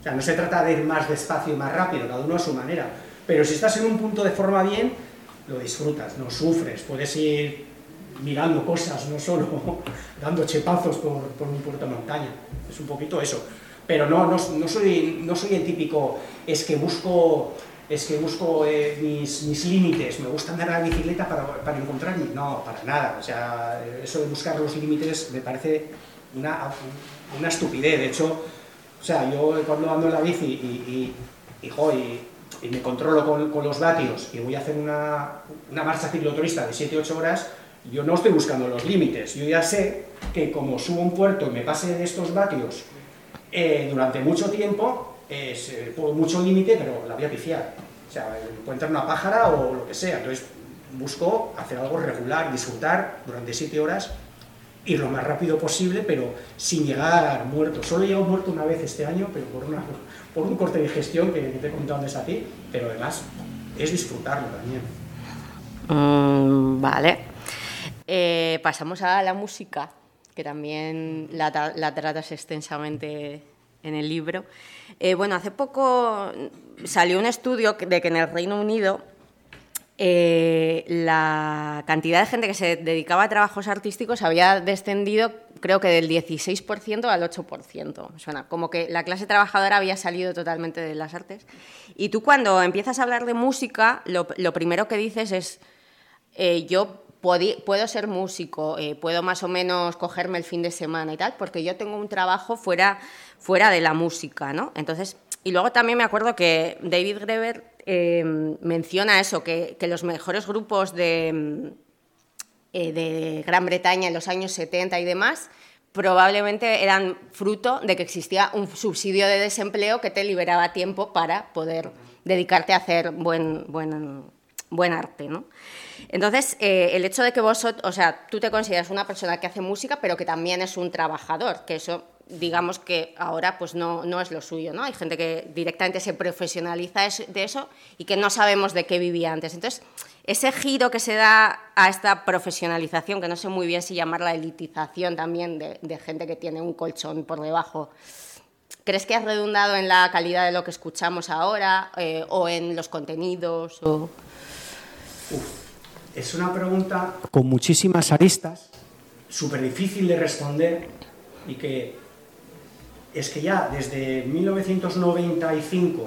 O sea, no se trata de ir más despacio y más rápido, cada uno a su manera. Pero si estás en un punto de forma bien, lo disfrutas, no sufres, puedes ir mirando cosas, no solo dando chepazos por, por un puerto montaña. Es un poquito eso. Pero no, no, no, soy, no soy el típico, es que busco, es que busco eh, mis, mis, límites, me gusta andar a la bicicleta para, para encontrarme. No, para nada. O sea, eso de buscar los límites me parece una, una estupidez. De hecho, o sea, yo cuando ando en la bici y, y, y, y y me controlo con, los vatios y voy a hacer una, una marcha cicloturista de 7-8 horas, yo no estoy buscando los límites. Yo ya sé que como subo un puerto y me pase de estos vatios eh, durante mucho tiempo, es eh, mucho límite, pero la voy a pifiar. O sea, encuentrar una pájara o lo que sea. Entonces busco hacer algo regular, disfrutar durante 7 horas, ir lo más rápido posible, pero sin llegar muerto. Solo he llegado muerto una vez este año, pero por una por un corte de gestión que, te he contado antes a ti, pero además es disfrutarlo también. Mm, vale. Eh, pasamos a la música, que también la, tratas extensamente en el libro. Eh, bueno, hace poco salió un estudio de que en el Reino Unido eh, la cantidad de gente que se dedicaba a trabajos artísticos había descendido creo que del 16% al 8%. Suena como que la clase trabajadora había salido totalmente de las artes. Y tú cuando empiezas a hablar de música, lo, primero que dices es, eh, yo puedo ser músico, eh, puedo más o menos cogerme el fin de semana y tal, porque yo tengo un trabajo fuera, fuera de la música, ¿no? Entonces, y luego también me acuerdo que David Greber Em, menciona eso, que, los mejores grupos de, eh, de, Gran Bretaña en los años 70 y demás probablemente eran fruto de que existía un subsidio de desempleo que te liberaba tiempo para poder dedicarte a hacer buen, buen, buen arte. ¿no? Entonces, eh, el hecho de que vos, o sea, tú te consideras una persona que hace música, pero que también es un trabajador, que eso digamos que ahora pues no, no es lo suyo, ¿no? Hay gente que directamente se profesionaliza de eso y que no sabemos de qué vivía antes. Entonces, ese giro que se da a esta profesionalización, que no sé muy bien si llamarla elitización también de, gente que tiene un colchón por debajo, ¿crees que ha redundado en la calidad de lo que escuchamos ahora eh, o en los contenidos? es una pregunta con muchísimas aristas, súper difícil de responder y que es que ya desde 1995,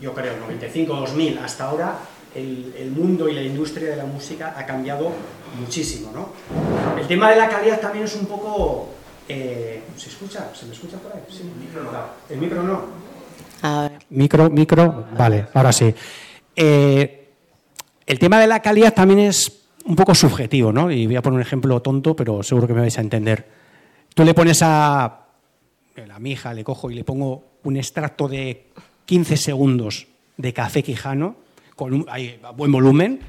yo creo, 95-2000 hasta ahora, el, mundo y la industria de la música ha cambiado muchísimo, ¿no? El tema de la calidad también es un poco... Eh, ¿Se escucha? ¿Se me escucha por ahí? Sí. El micro no. A ver. Micro, micro, vale, ahora sí. Eh, el tema de la calidad también es un poco subjetivo, ¿no? Y voy a poner un ejemplo tonto, pero seguro que me vais a entender. Tú le pones a la mija, le cojo y le pongo un extracto de 15 segundos de café quijano con un, buen volumen,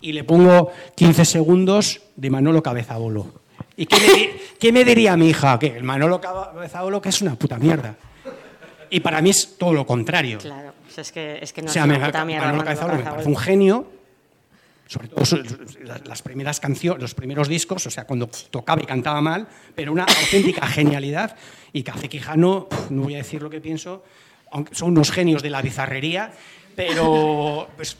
y le pongo 15 segundos de Manolo Cabezabolo. ¿Y qué me, diría mi hija? Que el Manolo Cabezabolo que es una puta mierda. Y para mí es todo lo contrario. Claro, es que, es que no es una puta mierda. Manolo, Cabezabolo me parece un genio, sobre todo las primeras canciones, los primeros discos, o sea, cuando tocaba y cantaba mal, pero una auténtica genialidad. Y Café Quijano, no voy a decir lo que pienso, aunque son unos genios de la bizarrería, pero, pues,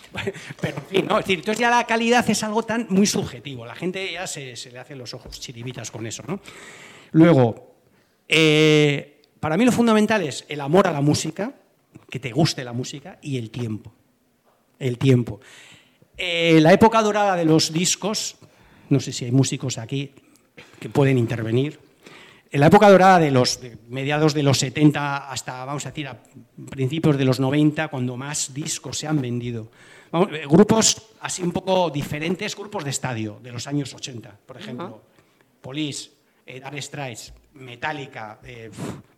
pero en fin, ¿no? Es decir, entonces ya la calidad es algo tan muy subjetivo. La gente ya se, le hacen los ojos chiribitas con eso, ¿no? Luego, eh, para mí lo fundamental es el amor a la música, que te guste la música, y el tiempo. El tiempo. Eh, la época dorada de los discos, no sé si hay músicos aquí que pueden intervenir, en la época dorada de los mediados de los 70 hasta, vamos a decir, a principios de los 90, cuando más discos se han vendido. Eh, grupos así un poco diferentes, grupos de estadio de los años 80, por ejemplo, Police, eh, Dark Strikes, Metallica, eh,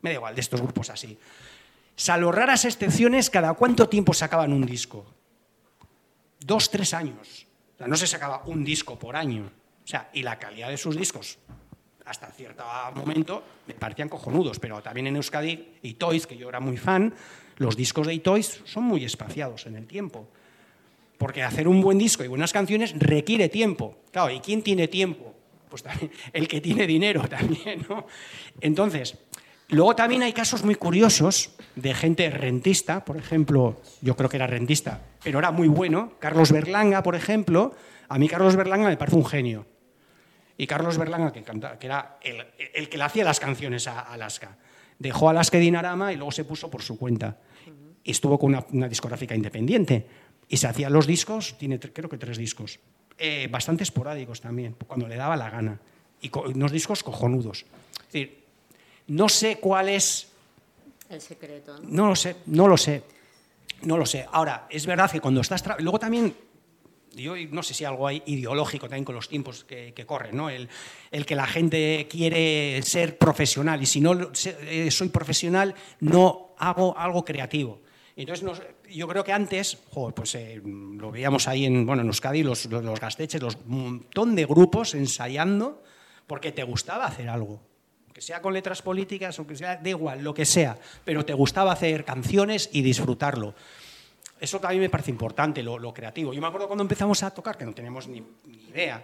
me da igual, de estos grupos así. Salvo raras excepciones, ¿cada cuánto tiempo sacaban un disco? Dos, tres años. O sea, no se sacaba un disco por año. O sea, y la calidad de sus discos hasta cierto momento me parecían cojonudos, pero también en Euskadi, y Toys, que yo era muy fan, los discos de Toys son muy espaciados en el tiempo. Porque hacer un buen disco y buenas canciones requiere tiempo. Claro, ¿y quién tiene tiempo? Pues también el que tiene dinero también, ¿no? Entonces, luego también hay casos muy curiosos de gente rentista, por ejemplo, yo creo que era rentista, pero era muy bueno. Carlos Berlanga, por ejemplo, a mí Carlos Berlanga me parece un genio y Carlos Berlanga, que, que era el, que le hacía las canciones a Alaska, dejó Alaska y Dinarama y luego se puso por su cuenta. Y estuvo con una, discográfica independiente. Y se hacían los discos, tiene creo que tres discos, eh, bastante esporádicos también, cuando le daba la gana. Y unos discos cojonudos. Es decir, no sé cuál es... El secreto. ¿no? lo sé, no lo sé. No lo sé. Ahora, es verdad que cuando estás... Luego también yo no sé si algo hay ideológico también con los tiempos que, corren, ¿no? El, que la gente quiere ser profesional y si no eh, soy profesional no hago algo creativo. Entonces, yo creo que antes, pues eh, lo veíamos ahí en, bueno, en Euskadi, los, los, gasteches, los montón de grupos ensayando porque te gustaba hacer algo. Que sea con letras políticas o que sea, da igual, lo que sea, pero te gustaba hacer canciones y disfrutarlo. Eso también me parece importante, lo, creativo. Yo me acuerdo cuando empezamos a tocar, que no teníamos ni, idea.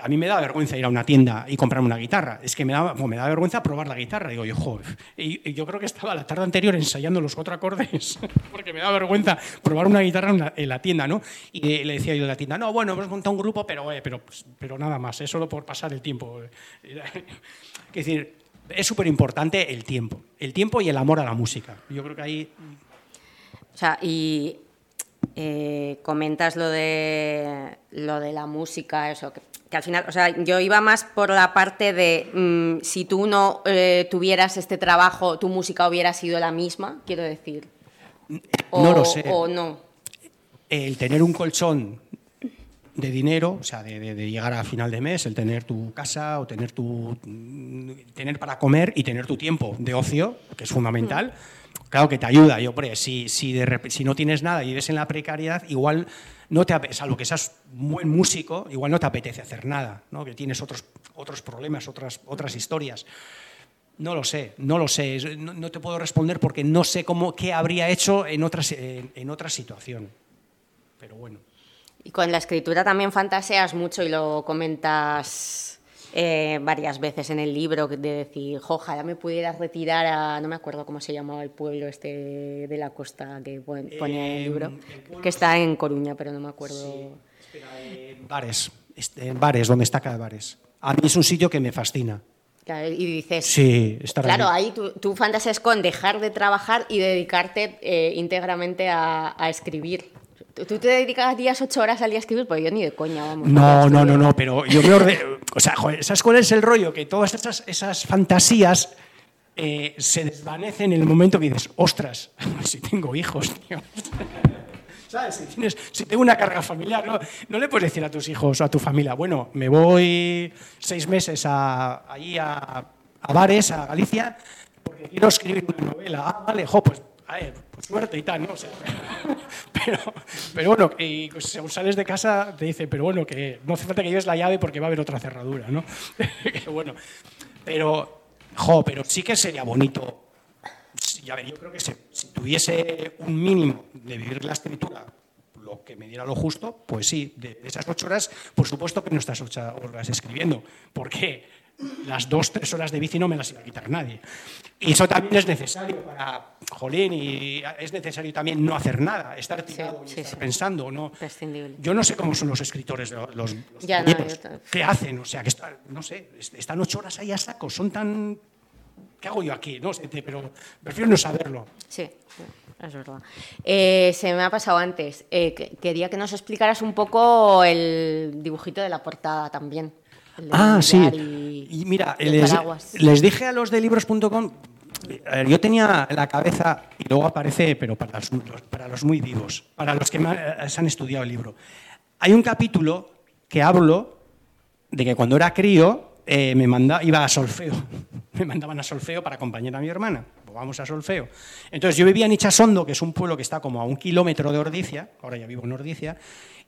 A mí me da vergüenza ir a una tienda y comprarme una guitarra. Es que me da, me da vergüenza probar la guitarra. Digo, yo, joder. Y, yo creo que estaba la tarde anterior ensayando los cuatro acordes, porque me da vergüenza probar una guitarra en la, tienda, ¿no? Y le decía yo a la tienda, no, bueno, hemos montado un grupo, pero, eh, pero, pero nada más, es solo por pasar el tiempo. Es decir, es súper importante el tiempo. El tiempo y el amor a la música. Yo creo que ahí... O sea, y eh, comentas lo de, lo de la música, eso, que, al final, o sea, yo iba más por la parte de mm, si tú no eh, tuvieras este trabajo, tu música hubiera sido la misma, quiero decir. no lo sé. O no. El tener un colchón de dinero, o sea, de, de, llegar a final de mes, el tener tu casa o tener tu tener para comer y tener tu tiempo de ocio, que es fundamental. Claro que te ayuda. Yo, hombre, si, si, de, si no tienes nada y vives en la precariedad, igual no te salvo que seas un buen músico, igual no te apetece hacer nada, ¿no? que tienes otros, otros problemas, otras, otras historias. No lo sé, no lo sé. No, te puedo responder porque no sé cómo, qué habría hecho en, otras, en, otra situación. Pero bueno. Y con la escritura también fantaseas mucho y lo comentas eh, varias veces en el libro de decir, ojalá me pudieras retirar a, no me acuerdo cómo se llamaba el pueblo este de la costa que ponía en el libro, em, que está en Coruña, pero no me acuerdo. espera, en bares, en bares, donde está cada bares. A mí es un sitio que me fascina y dices, sí, claro, ahí tú, tú fantaseas con dejar de trabajar y dedicarte eh, íntegramente a, escribir. ¿Tú te dedicarías ocho horas al día a escribir? Pues yo ni de coña, vamos. No, no, no, no, pero yo me ordeno... O sea, joder, ¿sabes cuál es el rollo? Que todas esas, esas fantasías eh, se desvanecen en el momento que dices, ostras, si tengo hijos, tío. ¿Sabes? Si, tengo una carga familiar, no, le puedes decir a tus hijos o a tu familia, bueno, me voy seis meses a, allí a, a bares, a Galicia, porque quiero escribir una novela. Ah, vale, jo, pues, pues suerte y tal, ¿no? pero, pero bueno, y pues, según sales de casa te dice, pero bueno, que no hace falta que lleves la llave porque va a haber otra cerradura, ¿no? bueno, pero, jo, pero sí que sería bonito a ver, yo creo que si, tuviese un mínimo de vivir la escritura, lo que me diera lo justo, pues sí, de, esas ocho horas, por supuesto que no estás ocho horas escribiendo, porque las dos, tres horas de bici no me las iba a quitar nadie. Y eso también es necesario para, jolín, y es necesario también no hacer nada, estar tirado y estar pensando. ¿no? Yo no sé cómo son los escritores, los, los ¿qué hacen? O sea, que no sé, están ocho horas ahí a saco, son tan ¿qué hago yo aquí? No pero prefiero no saberlo. Sí, es verdad. Eh, se me ha pasado antes. Eh, quería que nos explicaras un poco el dibujito de la portada también. Ah, sí. Y, mira, les, dije a los de libros.com, yo tenía la cabeza, y luego aparece, pero para los, para los muy vivos, para los que se han estudiado el libro. Hay un capítulo que hablo de que cuando era crío, eh, me manda, iba a solfeo. Me mandaban a solfeo para acompañar a mi hermana. Pues vamos a solfeo. Entonces yo vivía en Ichasondo, que es un pueblo que está como a un kilómetro de Ordicia, ahora ya vivo en Ordicia,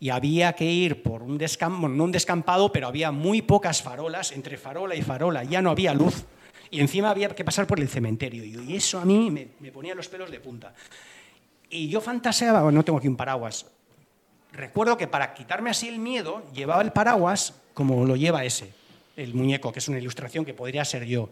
y había que ir por un descampado, no un descampado, pero había muy pocas farolas, entre farola y farola, ya no había luz. Y encima había que pasar por el cementerio. Y eso a mí me, ponía los pelos de punta. Y yo fantaseaba, no tengo aquí un paraguas, recuerdo que para quitarme así el miedo, llevaba el paraguas como lo lleva ese el muñeco, que es una ilustración que podría ser yo,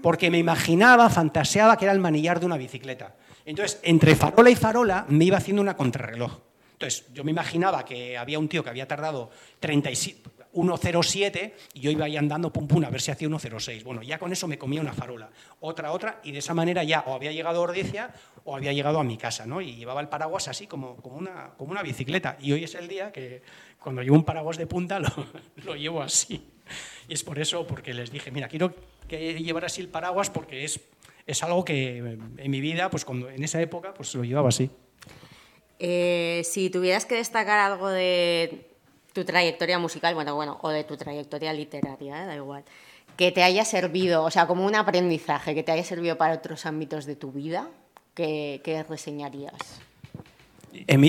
porque me imaginaba, fantaseaba que era el manillar de una bicicleta. Entonces, entre farola y farola me iba haciendo una contrarreloj. Entonces, yo me imaginaba que había un tío que había tardado 1.07 y yo iba ahí andando pum pum a ver si hacía 1.06. Bueno, ya con eso me comía una farola, otra, otra, y de esa manera ya o había llegado a Ordicia o había llegado a mi casa, ¿no? Y llevaba el paraguas así como, como, una, como una bicicleta. Y hoy es el día que cuando llevo un paraguas de punta lo, lo llevo así. Y es por eso, porque les dije, mira, quiero que llevar así el paraguas porque es, es algo que en mi vida, pues cuando, en esa época, pues lo llevaba así. Eh, si tuvieras que destacar algo de tu trayectoria musical, bueno, bueno, o de tu trayectoria literaria, ¿eh? da igual, que te haya servido, o sea, como un aprendizaje, que te haya servido para otros ámbitos de tu vida, ¿qué, qué reseñarías?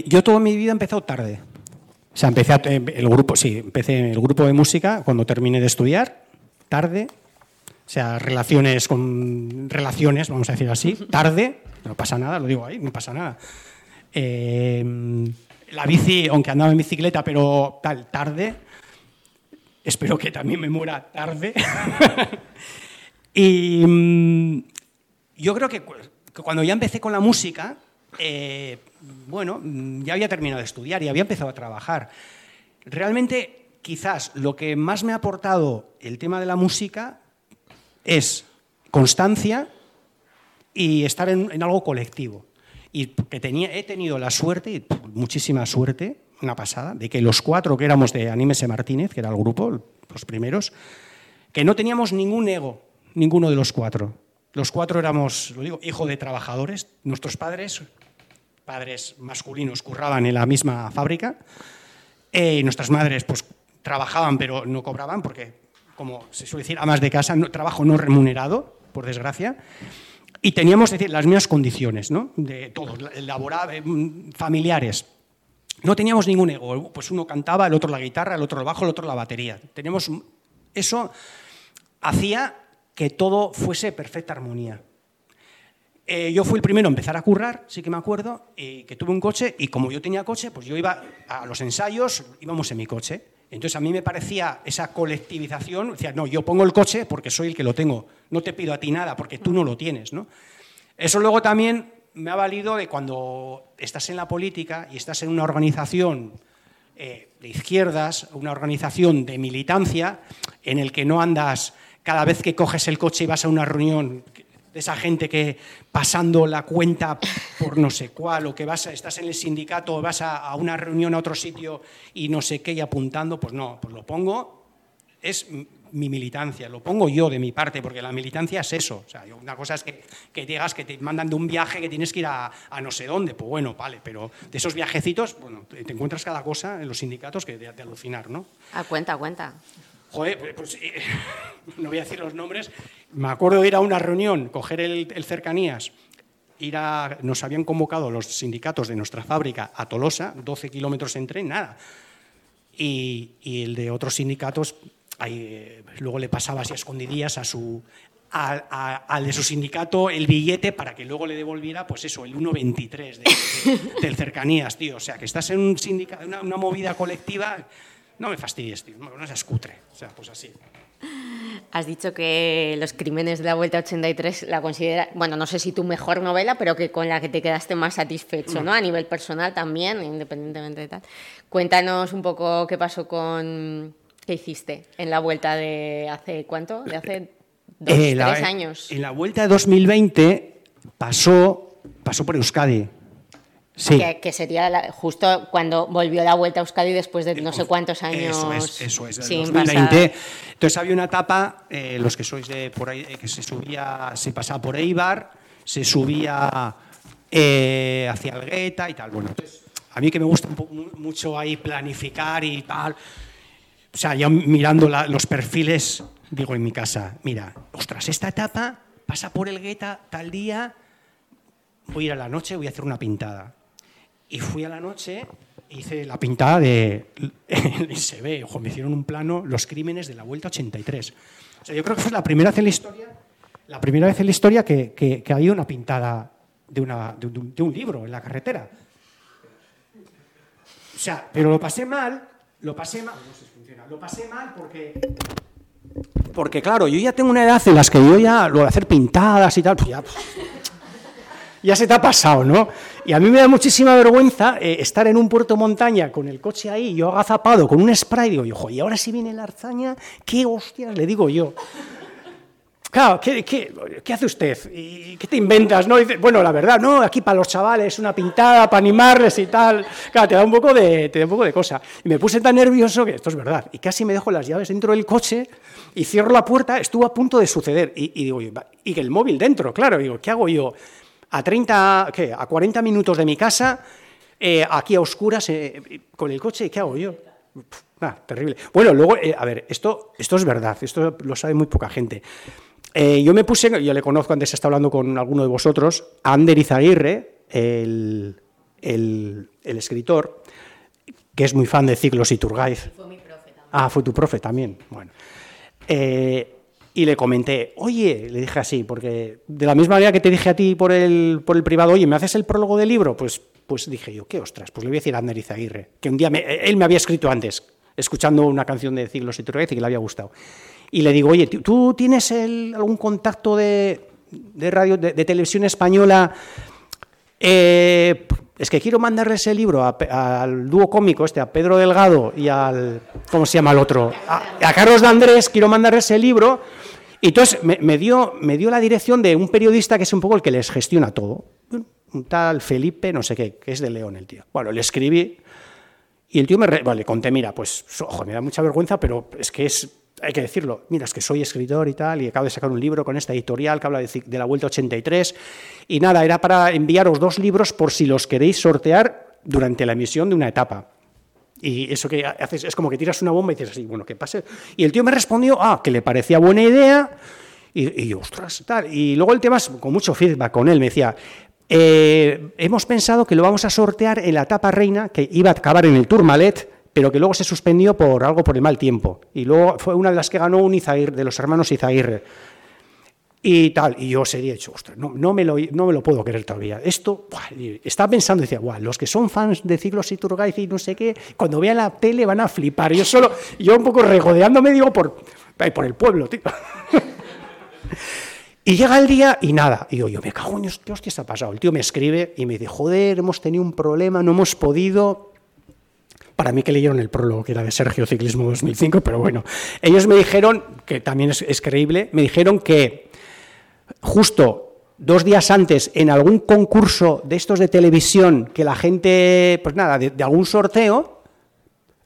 yo toda mi vida he empezado tarde. O sea, empecé el grupo, sí, empecé el grupo de música cuando terminé de estudiar, tarde. O sea, relaciones con relaciones, vamos a decir así, tarde, no pasa nada, lo digo ahí, no pasa nada. Eh, la bici, aunque andaba en bicicleta, pero tal, tarde. Espero que también me muera tarde. y mm, yo creo que cuando ya empecé con la música, eh, bueno, ya había terminado de estudiar y había empezado a trabajar. Realmente, quizás lo que más me ha aportado el tema de la música es constancia y estar en, algo colectivo. Y que tenía, he tenido la suerte, muchísima suerte, una pasada, de que los cuatro que éramos de Anímese Martínez, que era el grupo, los primeros, que no teníamos ningún ego, ninguno de los cuatro. Los cuatro éramos, lo digo, hijos de trabajadores. Nuestros padres padres masculinos curraban en la misma fábrica eh, y nuestras madres pues trabajaban pero no cobraban porque, como se suele decir, amas de casa, trabajo no remunerado, por desgracia. Y teníamos las mismas condiciones, ¿no? De todos, laborables, mm, familiares. No teníamos ningún ego. Pues uno cantaba, el otro la guitarra, el otro el bajo, el otro la batería. Tenemos eso hacía que todo fuese perfecta armonía. Eh, yo fui el primero a empezar a currar, sí que me acuerdo, que tuve un coche y como yo tenía coche, pues yo iba a los ensayos, íbamos en mi coche. Entonces a mí me parecía esa colectivización, decía, no, yo pongo el coche porque soy el que lo tengo, no te pido a ti nada porque tú no lo tienes. ¿no? Eso luego también me ha valido de cuando estás en la política y estás en una organización eh, de izquierdas, una organización de militancia, en el que no andas cada vez que coges el coche y vas a una reunión de esa gente que pasando la cuenta por no sé cuál, o que vas estás en el sindicato, o vas a, una reunión a otro sitio y no sé qué, y apuntando, pues no, pues lo pongo, es mi militancia, lo pongo yo de mi parte, porque la militancia es eso. O sea, una cosa es que, que digas que te mandan de un viaje que tienes que ir a, no sé dónde, pues bueno, vale, pero de esos viajecitos, bueno, te encuentras cada cosa en los sindicatos que de, de alucinar, ¿no? A cuenta, a cuenta. Joder, pues eh, no voy a decir los nombres. Me acuerdo ir a una reunión, coger el, cercanías, ir a, nos habían convocado los sindicatos de nuestra fábrica a Tolosa, 12 kilómetros en tren, nada. Y, el de otros sindicatos, ahí, eh, luego le pasaba así a a su, al de su sindicato el billete para que luego le devolviera, pues eso, el 1,23 del cercanías, tío. O sea, que estás en un sindicato, una movida colectiva no me fastidies, tío, no seas cutre. O sea, pues así. Has dicho que Los Crímenes de la Vuelta 83 la considera, bueno, no sé si tu mejor novela, pero que con la que te quedaste más satisfecho, ¿no? A nivel personal también, independientemente de tal. Cuéntanos un poco qué pasó con. ¿Qué hiciste en la vuelta de hace cuánto? De hace dos, eh, tres años. En la vuelta de 2020 pasó, pasó por Euskadi. Sí. Que, sería justo cuando volvió la vuelta a Euskadi después de no sé cuántos años. Eso es, eso es. 2020. Entonces había una etapa, eh, los que sois de por ahí, eh, que se subía, se pasaba por Eibar, se subía eh, hacia Algueta y tal. Bueno, a mí que me gusta mucho ahí planificar y tal. O sea, yo mirando los perfiles, digo en mi casa, mira, ostras, esta etapa pasa por Elgueta tal día, voy a ir a la noche, voy a hacer una pintada y fui a la noche, hice la pintada de. se ve, ojo, me hicieron un plano, los crímenes de la Vuelta 83. O sea, yo creo que fue la primera vez en la historia, la primera vez en la historia que, que, ha habido una pintada de, una, de, un, libro en la carretera. O sea, pero lo pasé mal, lo pasé mal, lo pasé mal porque. Porque claro, yo ya tengo una edad en las que yo ya lo de hacer pintadas y tal, pues ya. Pues, ya se te ha pasado, ¿no? Y a mí me da muchísima vergüenza eh, estar en un puerto montaña con el coche ahí, yo agazapado con un spray, digo, ojo, y ahora si viene la arzaña, ¿qué hostias le digo yo? Claro, ¿qué, hace usted? ¿Y ¿Qué te inventas? No? bueno, la verdad, no, aquí para los chavales, una pintada para animarles y tal. Claro, te da un poco de, te da un poco de cosa. Y me puse tan nervioso que esto es verdad. Y casi me dejo las llaves dentro del coche y cierro la puerta, estuvo a punto de suceder. Y, y digo, y que el móvil dentro, claro, digo, ¿qué hago yo? A 30, ¿qué? A 40 minutos de mi casa, eh, aquí a oscuras, eh, con el coche, ¿qué hago yo? terrible. Bueno, luego, eh, a ver, esto, esto es verdad, esto lo sabe muy poca gente. yo me puse, yo le conozco, antes estaba hablando con alguno de vosotros, a Ander Izaguirre, el, el, escritor, que es muy fan de Ciclos y Turgaiz. Fue mi profe también. Ah, fue tu profe también. Bueno. Y le comenté, oye, le dije así, porque de la misma manera que te dije a ti por el, por el privado, oye, ¿me haces el prólogo del libro? Pues, pues dije yo, qué ostras, pues le voy a decir a Ander Izaguirre, que un día él me había escrito antes, escuchando una canción de Ciclos y Turgaiz y que le había gustado. Y le digo, oye, ¿tú tienes algún contacto de, de radio, de, televisión española? Eh, es que quiero mandarle ese libro al dúo cómico este, a Pedro Delgado y al, ¿cómo se llama el otro? A, a Carlos de Andrés, quiero mandarle ese libro y entonces me, dio, me dio la dirección de un periodista que es un poco el que les gestiona todo. Un tal Felipe, no sé qué, que es de León el tío. Bueno, le escribí y el tío me... vale, conté, mira, pues, ojo, me da mucha vergüenza, pero es que es... Hay que decirlo, mira, es que soy escritor y tal, y acabo de sacar un libro con esta editorial que habla de, de la Vuelta 83, y nada, era para enviaros dos libros por si los queréis sortear durante la emisión de una etapa. Y eso que haces es como que tiras una bomba y dices así, bueno, ¿qué pase? Y el tío me respondió, ah, que le parecía buena idea. Y, y ostras, tal. Y luego el tema es con mucho feedback con él. Me decía, eh, hemos pensado que lo vamos a sortear en la etapa reina, que iba a acabar en el Tourmalet, pero que luego se suspendió por algo por el mal tiempo. Y luego fue una de las que ganó un Izaguirre, de los hermanos Izaguirre. y tal. Y yo sería hecho, ostras, no, no, me lo, no me lo puedo creer todavía. Esto, estaba pensando, decía, guau, los que son fans de ciclos Iturgaiz y no sé qué, cuando vean la tele van a flipar. Yo solo, yo un poco regodeándome, digo, por, por el pueblo, tío. Y llega el día y nada. Y digo, yo me cago en ¿qué hostia ha pasado? El tío me escribe y me dice, joder, hemos tenido un problema, no hemos podido. Para mí que leyeron el prólogo, que era de Sergio Ciclismo 2005, pero bueno. Ellos me dijeron, que también es creíble, me dijeron que justo dos días antes en algún concurso de estos de televisión que la gente, pues nada, de, algún sorteo,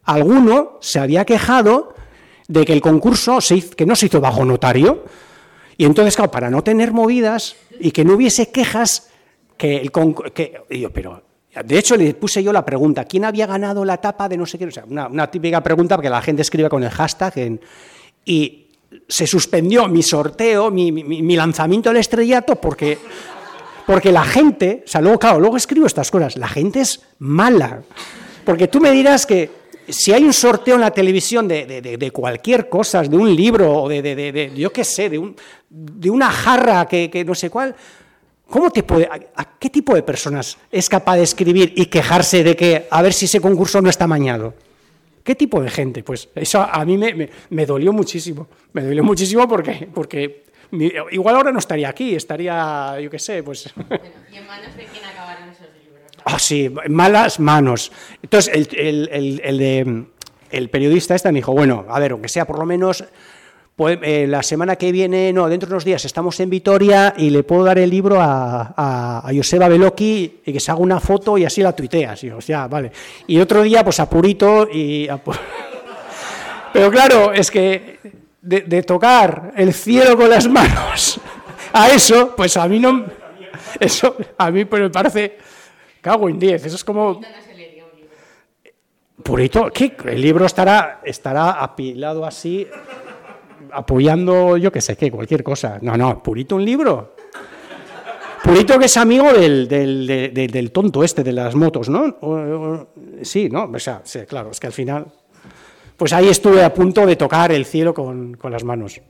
alguno se había quejado de que el concurso que no se hizo bajo notario. Y entonces, claro, para no tener movidas y que no hubiese quejas, que el que, yo, pero de hecho, le puse yo la pregunta, ¿quién había ganado la etapa de no sé qué? O sea, una, típica pregunta porque la gente escribe con el hashtag y se suspendió mi sorteo, mi, lanzamiento al estrellato, porque, porque la gente, o sea, luego, claro, luego escribo estas cosas, la gente es mala. Porque tú me dirás que si hay un sorteo en la televisión de, cualquier cosa, de un libro, o de, yo qué sé, de, un, de una jarra que, no sé cuál, ¿cómo te puede, a, qué tipo de personas es capaz de escribir y quejarse de que a ver si ese concurso no está mañado? ¿Qué tipo de gente? Pues eso a mí me, dolió muchísimo. Me dolió muchísimo porque, porque igual ahora no estaría aquí, estaría, yo qué sé, pues... ¿Y en manos de quién acabaron esos libros? Ah, sí, en malas manos. Entonces, el, el, el, de, el periodista este me dijo, bueno, a ver, aunque sea por lo menos pues, eh, la semana que viene, no, dentro de unos días estamos en Vitoria y le puedo dar el libro a, a, Joseba Beloki y que se haga una foto y así la tuiteas. Y, o sea, vale. y otro día, pues a Purito y... Pero claro, es que de, tocar el cielo con las manos a eso, pues a mí no... Eso a mí pues me parece... Cago en diez, eso es como... Purito, ¿qué? El libro estará, estará apilado así apoyando, yo qué sé qué, cualquier cosa. No, no, Purito un libro. Purito que es amigo del, del, tonto este de las motos, ¿no? sí, ¿no? O sea, claro, es que al final... Pues ahí estuve a punto de tocar el cielo con, con las manos.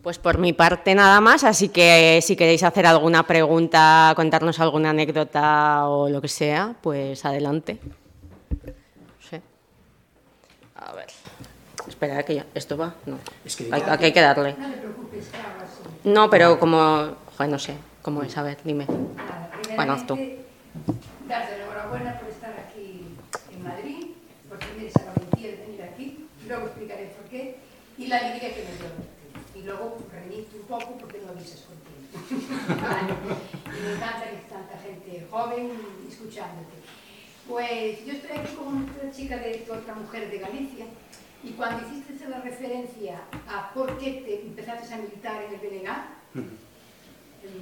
Pues por mi parte nada más, así que si queréis hacer alguna pregunta, contarnos alguna anécdota o lo que sea, pues adelante. A ver. Espera, que ya, esto va. No. Es que hay, hay, que darle. No le preocupes, No, pero como. Joder, no sé. ¿Cómo es? A ver, dime. bueno, tú. Darte la enhorabuena por estar aquí en Madrid, por tener esa valentía de venir aquí. Luego explicaré por qué. Y la alegría que me dio. Y luego reñirte un poco porque no avisas contigo. y me encanta que tanta gente joven escuchándote. Pues yo estoy aquí con una chica de otra mujer de Galicia y cuando hiciste la referencia a por qué te empezaste a militar en el BNG,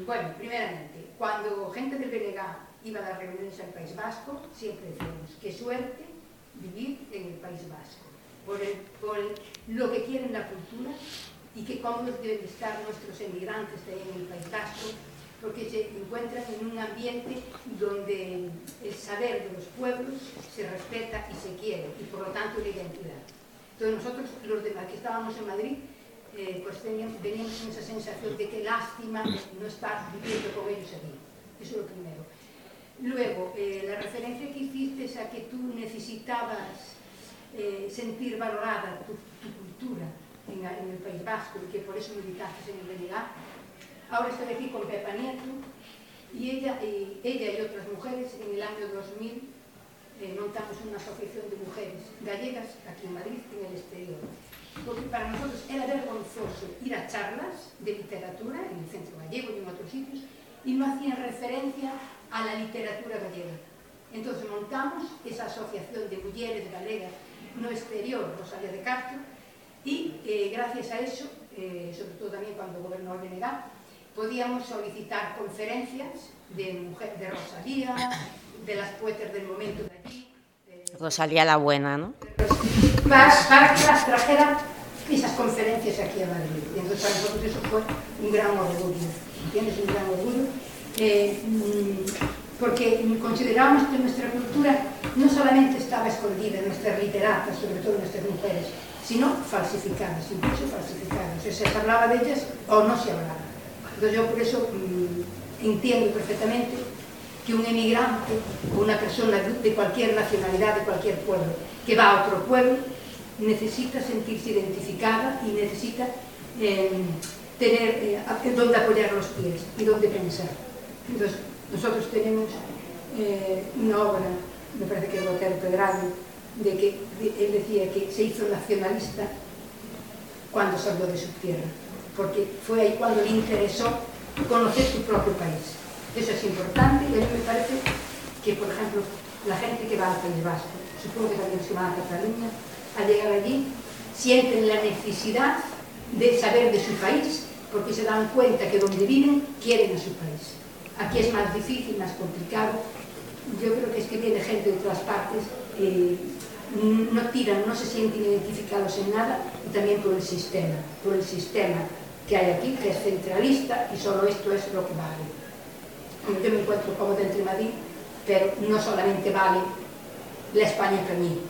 bueno, primeramente, cuando gente del BNG iba a las reuniones al País Vasco, siempre decíamos, qué suerte vivir en el País Vasco, por, lo que quieren la cultura y que cómodos deben estar nuestros emigrantes en el País Vasco, porque se encuentran en un ambiente donde el saber de los pueblos se respeta y se quiere, y por lo tanto la identidad. Entonces nosotros, los demás que estábamos en Madrid, eh, pues teníamos, esa sensación de que lástima no estar viviendo con ellos allí. Eso es lo primero. Luego, eh, la referencia que hiciste a que tú necesitabas eh, sentir valorada tu, cultura en, el País Vasco y que por eso militaste en el. Ahora estoy aquí con Pepa Nieto y ella, y ella y otras mujeres en el año 2000 eh, montamos unha asociación de mujeres gallegas aquí en Madrid en el exterior. Porque para nosotros era vergonzoso ir a charlas de literatura en el Centro Gallego y en otros sitios y no hacían referencia a la literatura gallega. Entonces montamos esa asociación de mujeres galegas no exterior, Rosalía de Castro, y eh, gracias a eso, eh, sobre todo también cuando gobernó el BNG, podíamos solicitar conferencias de, mujer, de Rosalía, de las poetas del momento de allí. Rosalía la buena, ¿no? Para, para que las trajeran esas conferencias aquí a Madrid. Y entonces para nosotros eso fue un gran orgullo, ¿entiendes? Un gran orgullo. Eh, mm, porque considerábamos que nuestra cultura no solamente estaba escondida nuestras literatas, sobre todo nuestras mujeres, sino falsificadas, incluso falsificadas. O sea, se hablaba de ellas o no se hablaba. Entonces yo por eso mmm, entiendo perfectamente que un emigrante o una persona de cualquier nacionalidad, de cualquier pueblo, que va a otro pueblo, necesita sentirse identificada y necesita eh, tener eh, donde apoyar los pies y donde pensar. Entonces, nosotros tenemos eh, una obra, me parece que es Botero Pedrano, de que él decía que se hizo nacionalista cuando salió de su tierra, porque fue ahí cuando le interesó conocer su propio país. Eso es importante y a mí me parece que, por ejemplo, la gente que va al País Vasco, supongo que también se va a Cataluña, al llegar allí, sienten la necesidad de saber de su país, porque se dan cuenta que donde viven quieren a su país. Aquí es más difícil, más complicado. Yo creo que es que viene gente de otras partes, eh, no tiran, no se sienten identificados en nada, y también por el sistema, por el sistema que hay aquí, que es centralista, y solo esto es lo que vale yo me encuentro cómoda entre Madrid, pero no solamente vale la España que a mí.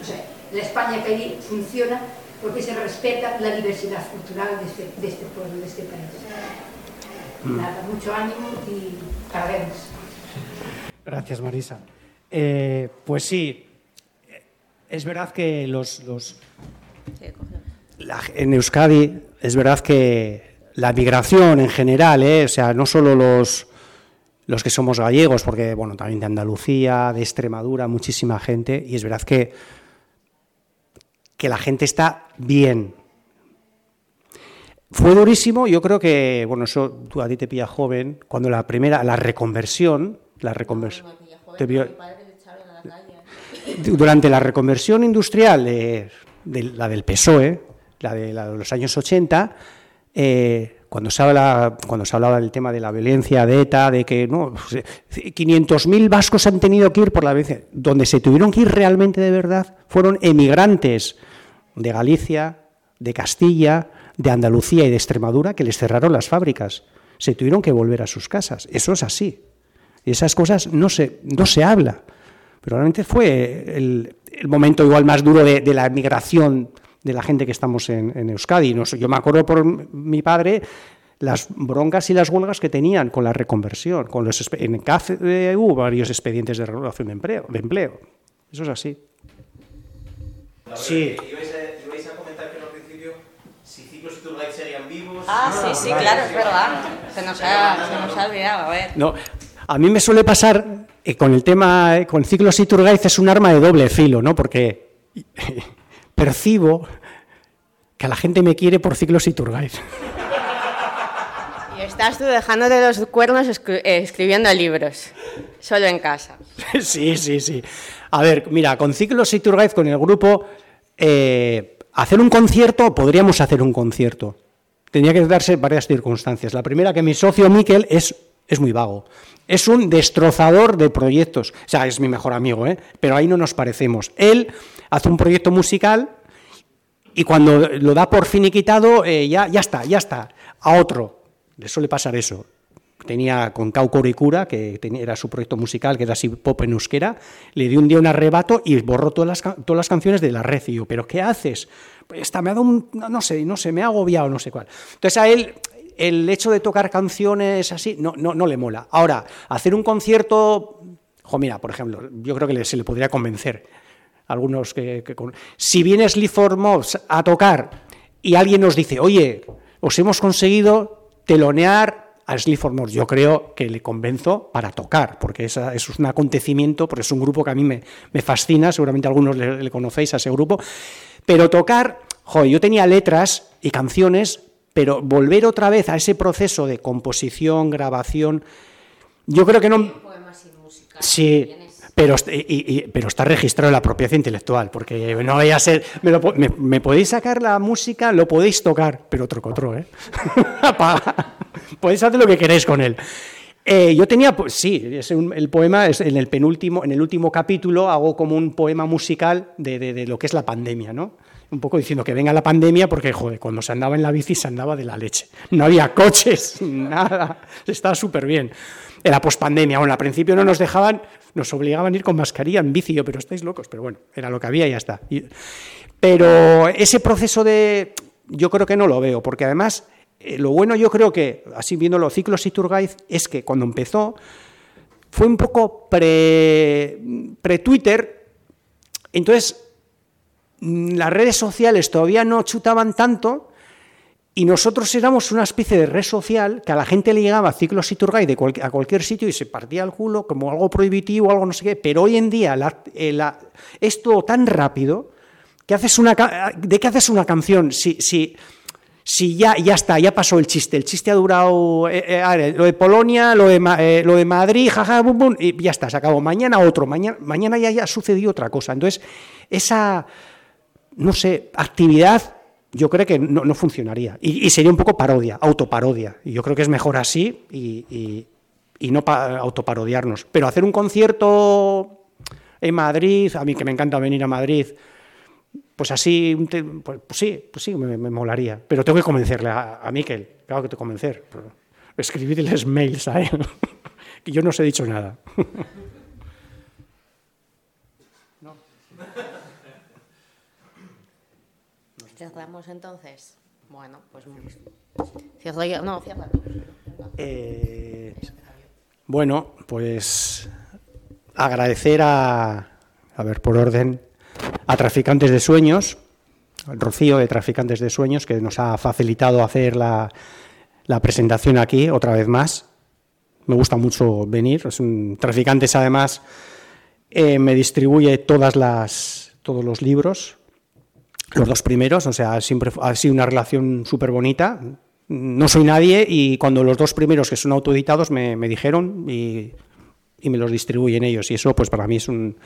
O sea, la España que allí funciona porque se respeta la diversidad cultural de este, de este pueblo, de este país. Mm. Nada, mucho ánimo y parabéns. Gracias, Marisa. Eh, pues sí, es verdad que los, los la, en Euskadi es verdad que la migración en general, eh, o sea, no solo los, los que somos gallegos, porque bueno, también de Andalucía, de Extremadura, muchísima gente, y es verdad que, que la gente está bien. Fue durísimo, yo creo que, bueno, eso tú a ti te pilla joven, cuando la primera, la reconversión, la reconversión, durante la reconversión industrial de, la del PSOE, la de, la de los años 80, eh, cuando se, habla, cuando se hablaba del tema de la violencia de ETA, de que no, 500.000 vascos han tenido que ir por la violencia, donde se tuvieron que ir realmente de verdad fueron emigrantes de Galicia, de Castilla, de Andalucía y de Extremadura que les cerraron las fábricas. Se tuvieron que volver a sus casas. Eso es así. Y esas cosas no se, no se habla. Pero realmente fue el, momento igual más duro de, la migración de la gente que estamos en, Euskadi. yo me acuerdo por mi padre las broncas y las huelgas que tenían con la reconversión. Con los, en CAF hubo varios expedientes de regulación de empleo, de empleo. Eso es así. sí. Ibais a, comentar que al principio si Ciclos y Turgay serían vivos. Ah, sí, sí, claro, es verdad. Se nos ha, se nos ha olvidado, a ver. No, a mí me suele pasar eh, con el tema, eh, con Ciclos y Turgaiz es un arma de doble filo, ¿no? Porque percibo que a la gente me quiere por ciclos y Turgaiz. Y estás tú dejándote los cuernos escribiendo libros, solo en casa. Sí, sí, sí. A ver, mira, con ciclos y Turgaiz, con el grupo, eh, hacer un concierto, podríamos hacer un concierto. Tendría que darse varias circunstancias. La primera, que mi socio Miquel es, es muy vago. Es un destrozador de proyectos. O sea, es mi mejor amigo, ¿eh? pero ahí no nos parecemos. Él hace un proyecto musical y cuando lo da por finiquitado, eh, ya, ya está, ya está, a otro. Le suele pasar eso. Tenía con Cau Coricura, que era su proyecto musical, que era así pop en euskera, le dio un día un arrebato y borró todas las, todas las canciones de la red. Y yo, ¿pero qué haces? Pues está, me ha dado un, no, sé, no sé, me ha agobiado, no sé cuál. Entonces a él el hecho de tocar canciones así no, no, no le mola. Ahora, hacer un concierto, jo, mira, por ejemplo, yo creo que se le podría convencer algunos que, si vienes Lee a tocar y alguien nos dice, oye, os hemos conseguido telonear a Sleep for yo creo que le convenzo para tocar, porque esa, es un acontecimiento, porque es un grupo que a mí me, me fascina, seguramente algunos le, conocéis a ese grupo, pero tocar, joder, yo tenía letras y canciones, pero volver otra vez a ese proceso de composición, grabación, yo creo que no... Sí, pero, pero está registrado en la propiedad intelectual, porque no vaya a ser, me, podéis sacar la música, lo podéis tocar, pero otro otro, ¿eh? podéis hacer lo que queréis con él. Eh, yo tenía, pues sí, es el poema es en el penúltimo, en el último capítulo hago como un poema musical de, lo que es la pandemia, ¿no? Un poco diciendo que venga la pandemia porque, joder, cuando se andaba en la bici se andaba de la leche. No había coches, nada, estaba súper bien. en la pospandemia. Bueno, al principio no nos dejaban, nos obligaban a ir con mascarilla en bici, pero estáis locos, pero bueno, era lo que había y ya está. pero ese proceso de, yo creo que no lo veo, porque además, eh, lo bueno yo creo que, así viendo los ciclos y Turgaiz, es que cuando empezó, fue un poco pre-Twitter, entonces mm, las redes sociales todavía no chutaban tanto, y nosotros éramos una especie de red social que a la gente le llegaba ciclos y de a cualquier sitio y se partía el culo como algo prohibitivo, algo no sé qué. Pero hoy en día eh, es todo tan rápido que haces una, ¿de qué haces una canción si, si, si ya, ya está, ya pasó el chiste? El chiste ha durado eh, eh, lo de Polonia, lo de, lo de Madrid, jaja, bum, bum, y ya está, se acabó. Mañana otro, mañana, mañana ya, ya ha sucedido otra cosa. Entonces, esa, no sé, actividad yo creo que no, funcionaría. Y, sería un poco parodia, autoparodia. Y yo creo que es mejor así y, no autoparodiarnos. Pero hacer un concierto en Madrid, a mí que me encanta venir a Madrid, pues así, pues, pues, sí, pues sí, me, molaría. Pero tengo que convencerle a, a Miquel, claro que te convencer. Escribirles mails a él, que yo no os he dicho nada. Cerramos entonces. Bueno, pues. Cierro yo. No, cierra. Eh, bueno, pues agradecer a, a ver, por orden, a Traficantes de Sueños, Rocío de Traficantes de Sueños, que nos ha facilitado hacer la, la presentación aquí otra vez más. Me gusta mucho venir. Traficantes, además, eh, me distribuye todas las, todos los libros los dos primeros, o sea, siempre ha sido una relación súper bonita. No soy nadie y cuando los dos primeros que son autoeditados me, me dijeron y, y, me los distribuyen ellos y eso pues para mí es un,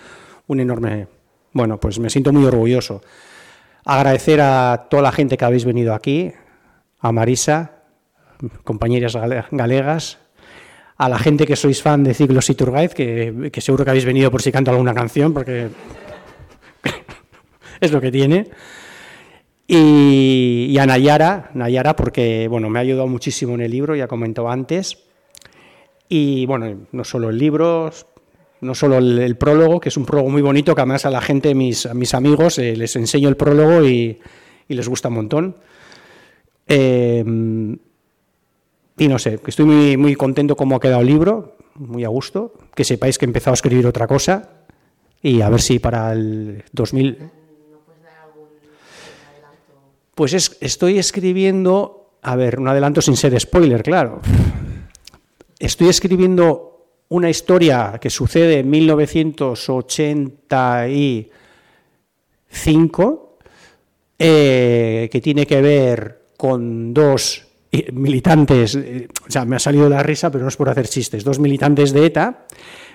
un enorme, bueno, pues me siento muy orgulloso. Agradecer a toda la gente que habéis venido aquí, a Marisa, compañeras galegas, a la gente que sois fan de Ciclos y Turgaiz, que, seguro que habéis venido por si canto alguna canción, porque es lo que tiene. Y, a Nayara, Nayara, porque bueno, me ha ayudado muchísimo en el libro, ya comentó antes. Y bueno, no solo el libro, no solo el, prólogo, que es un prólogo muy bonito, que además a la gente, mis, a mis amigos, eh, les enseño el prólogo y, les gusta un montón. Eh, y no sé, estoy muy, muy contento cómo ha quedado el libro, muy a gusto. Que sepáis que he empezado a escribir otra cosa y a ver si para el 2000. Pues estoy escribiendo, a ver, un adelanto sin ser spoiler, claro. Estoy escribiendo una historia que sucede en 1985, eh, que tiene que ver con dos militantes, eh, o sea, me ha salido la risa, pero no es por hacer chistes, dos militantes de ETA,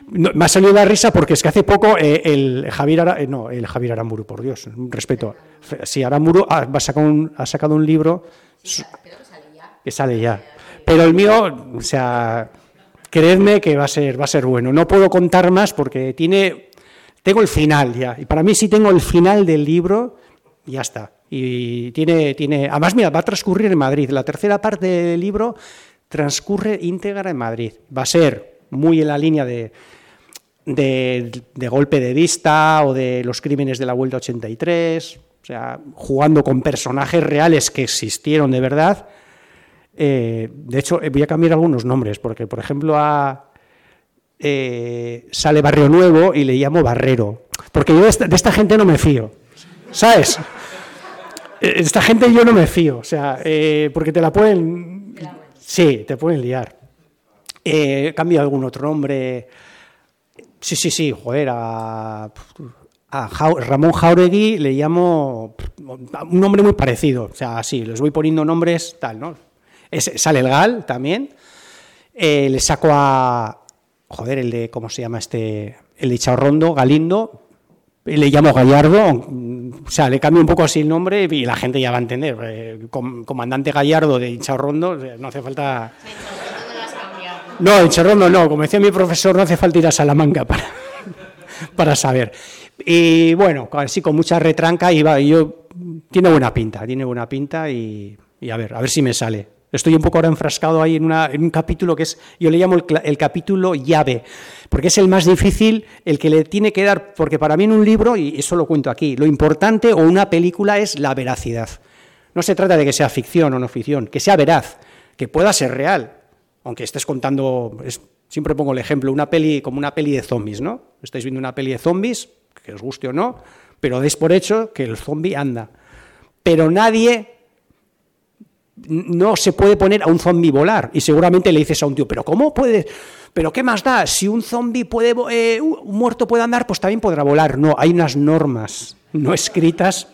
me ha salido la risa porque es que hace poco eh, el Javier eh, no, el Javier Aramburu, por Dios, respeto. Sí, Aramburu ha, sacado un, ha sacado un libro que sale ya. Pero el mío, o sea, creedme que va a ser va a ser bueno. No puedo contar más porque tiene tengo el final ya y para mí sí tengo el final del libro, ya está. Y tiene tiene además mira, va a transcurrir en Madrid. La tercera parte del libro transcurre íntegra en Madrid. Va a ser muy en la línea de de, golpe de vista o de los crímenes de la Vuelta 83, o sea, jugando con personajes reales que existieron de verdad. Eh, de hecho, eh, voy a cambiar algunos nombres, porque, por ejemplo, a, eh, sale Barrio Nuevo y le llamo Barrero, porque yo de esta, gente no me fío, ¿sabes? Esta gente yo no me fío, o sea, porque te la pueden... Sí, te pueden liar. Cambio algún otro nombre. Sí, sí, sí, joder, a, Ramón Jauregui le llamo un nombre muy parecido, o sea, sí, les voy poniendo nombres tal, ¿no? Sale el Gal también, eh, le saco a, joder, el de, ¿cómo se llama este? El de Chaurrondo, Galindo, le llamo Gallardo, o sea, le cambio un poco así el nombre y la gente ya va a entender. Eh, comandante Gallardo de Chaurrondo, no hace falta... No, en Cherrondo no, como decía mi profesor, no hace falta ir a Salamanca para, para saber. Y bueno, así con mucha retranca, va, yo, tiene buena pinta, tiene buena pinta y, a ver, a ver si me sale. Estoy un poco ahora enfrascado ahí en, un capítulo que es, yo le llamo el, capítulo llave, porque es el más difícil, el que le tiene que dar, porque para mí en un libro, y eso lo cuento aquí, lo importante o una película es la veracidad. No se trata de que sea ficción o no ficción, que sea veraz, que pueda ser real, aunque estés contando, siempre pongo el ejemplo, una peli como una peli de zombies, ¿no? Estáis viendo una peli de zombies, que os guste o no, pero deis por hecho que el zombie anda. Pero nadie no se puede poner a un zombi volar. Y seguramente le dices a un tío, pero ¿cómo puede? ¿Pero qué más da? Si un zombi puede, eh, un muerto puede andar, pues también podrá volar. No, hay unas normas no escritas.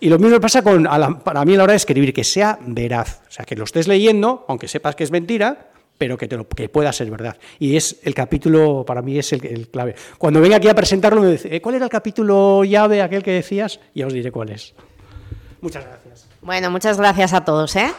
Y lo mismo pasa con, para mí a la hora de escribir, que sea veraz. O sea, que lo estés leyendo, aunque sepas que es mentira, pero que, te lo, que pueda ser verdad. Y es el capítulo, para mí es el, clave. Cuando venga aquí a presentarlo, me dice, eh, ¿cuál era el capítulo llave, aquel que decías? Y os diré cuál es. Muchas gracias. Bueno, muchas gracias a todos. ¿eh?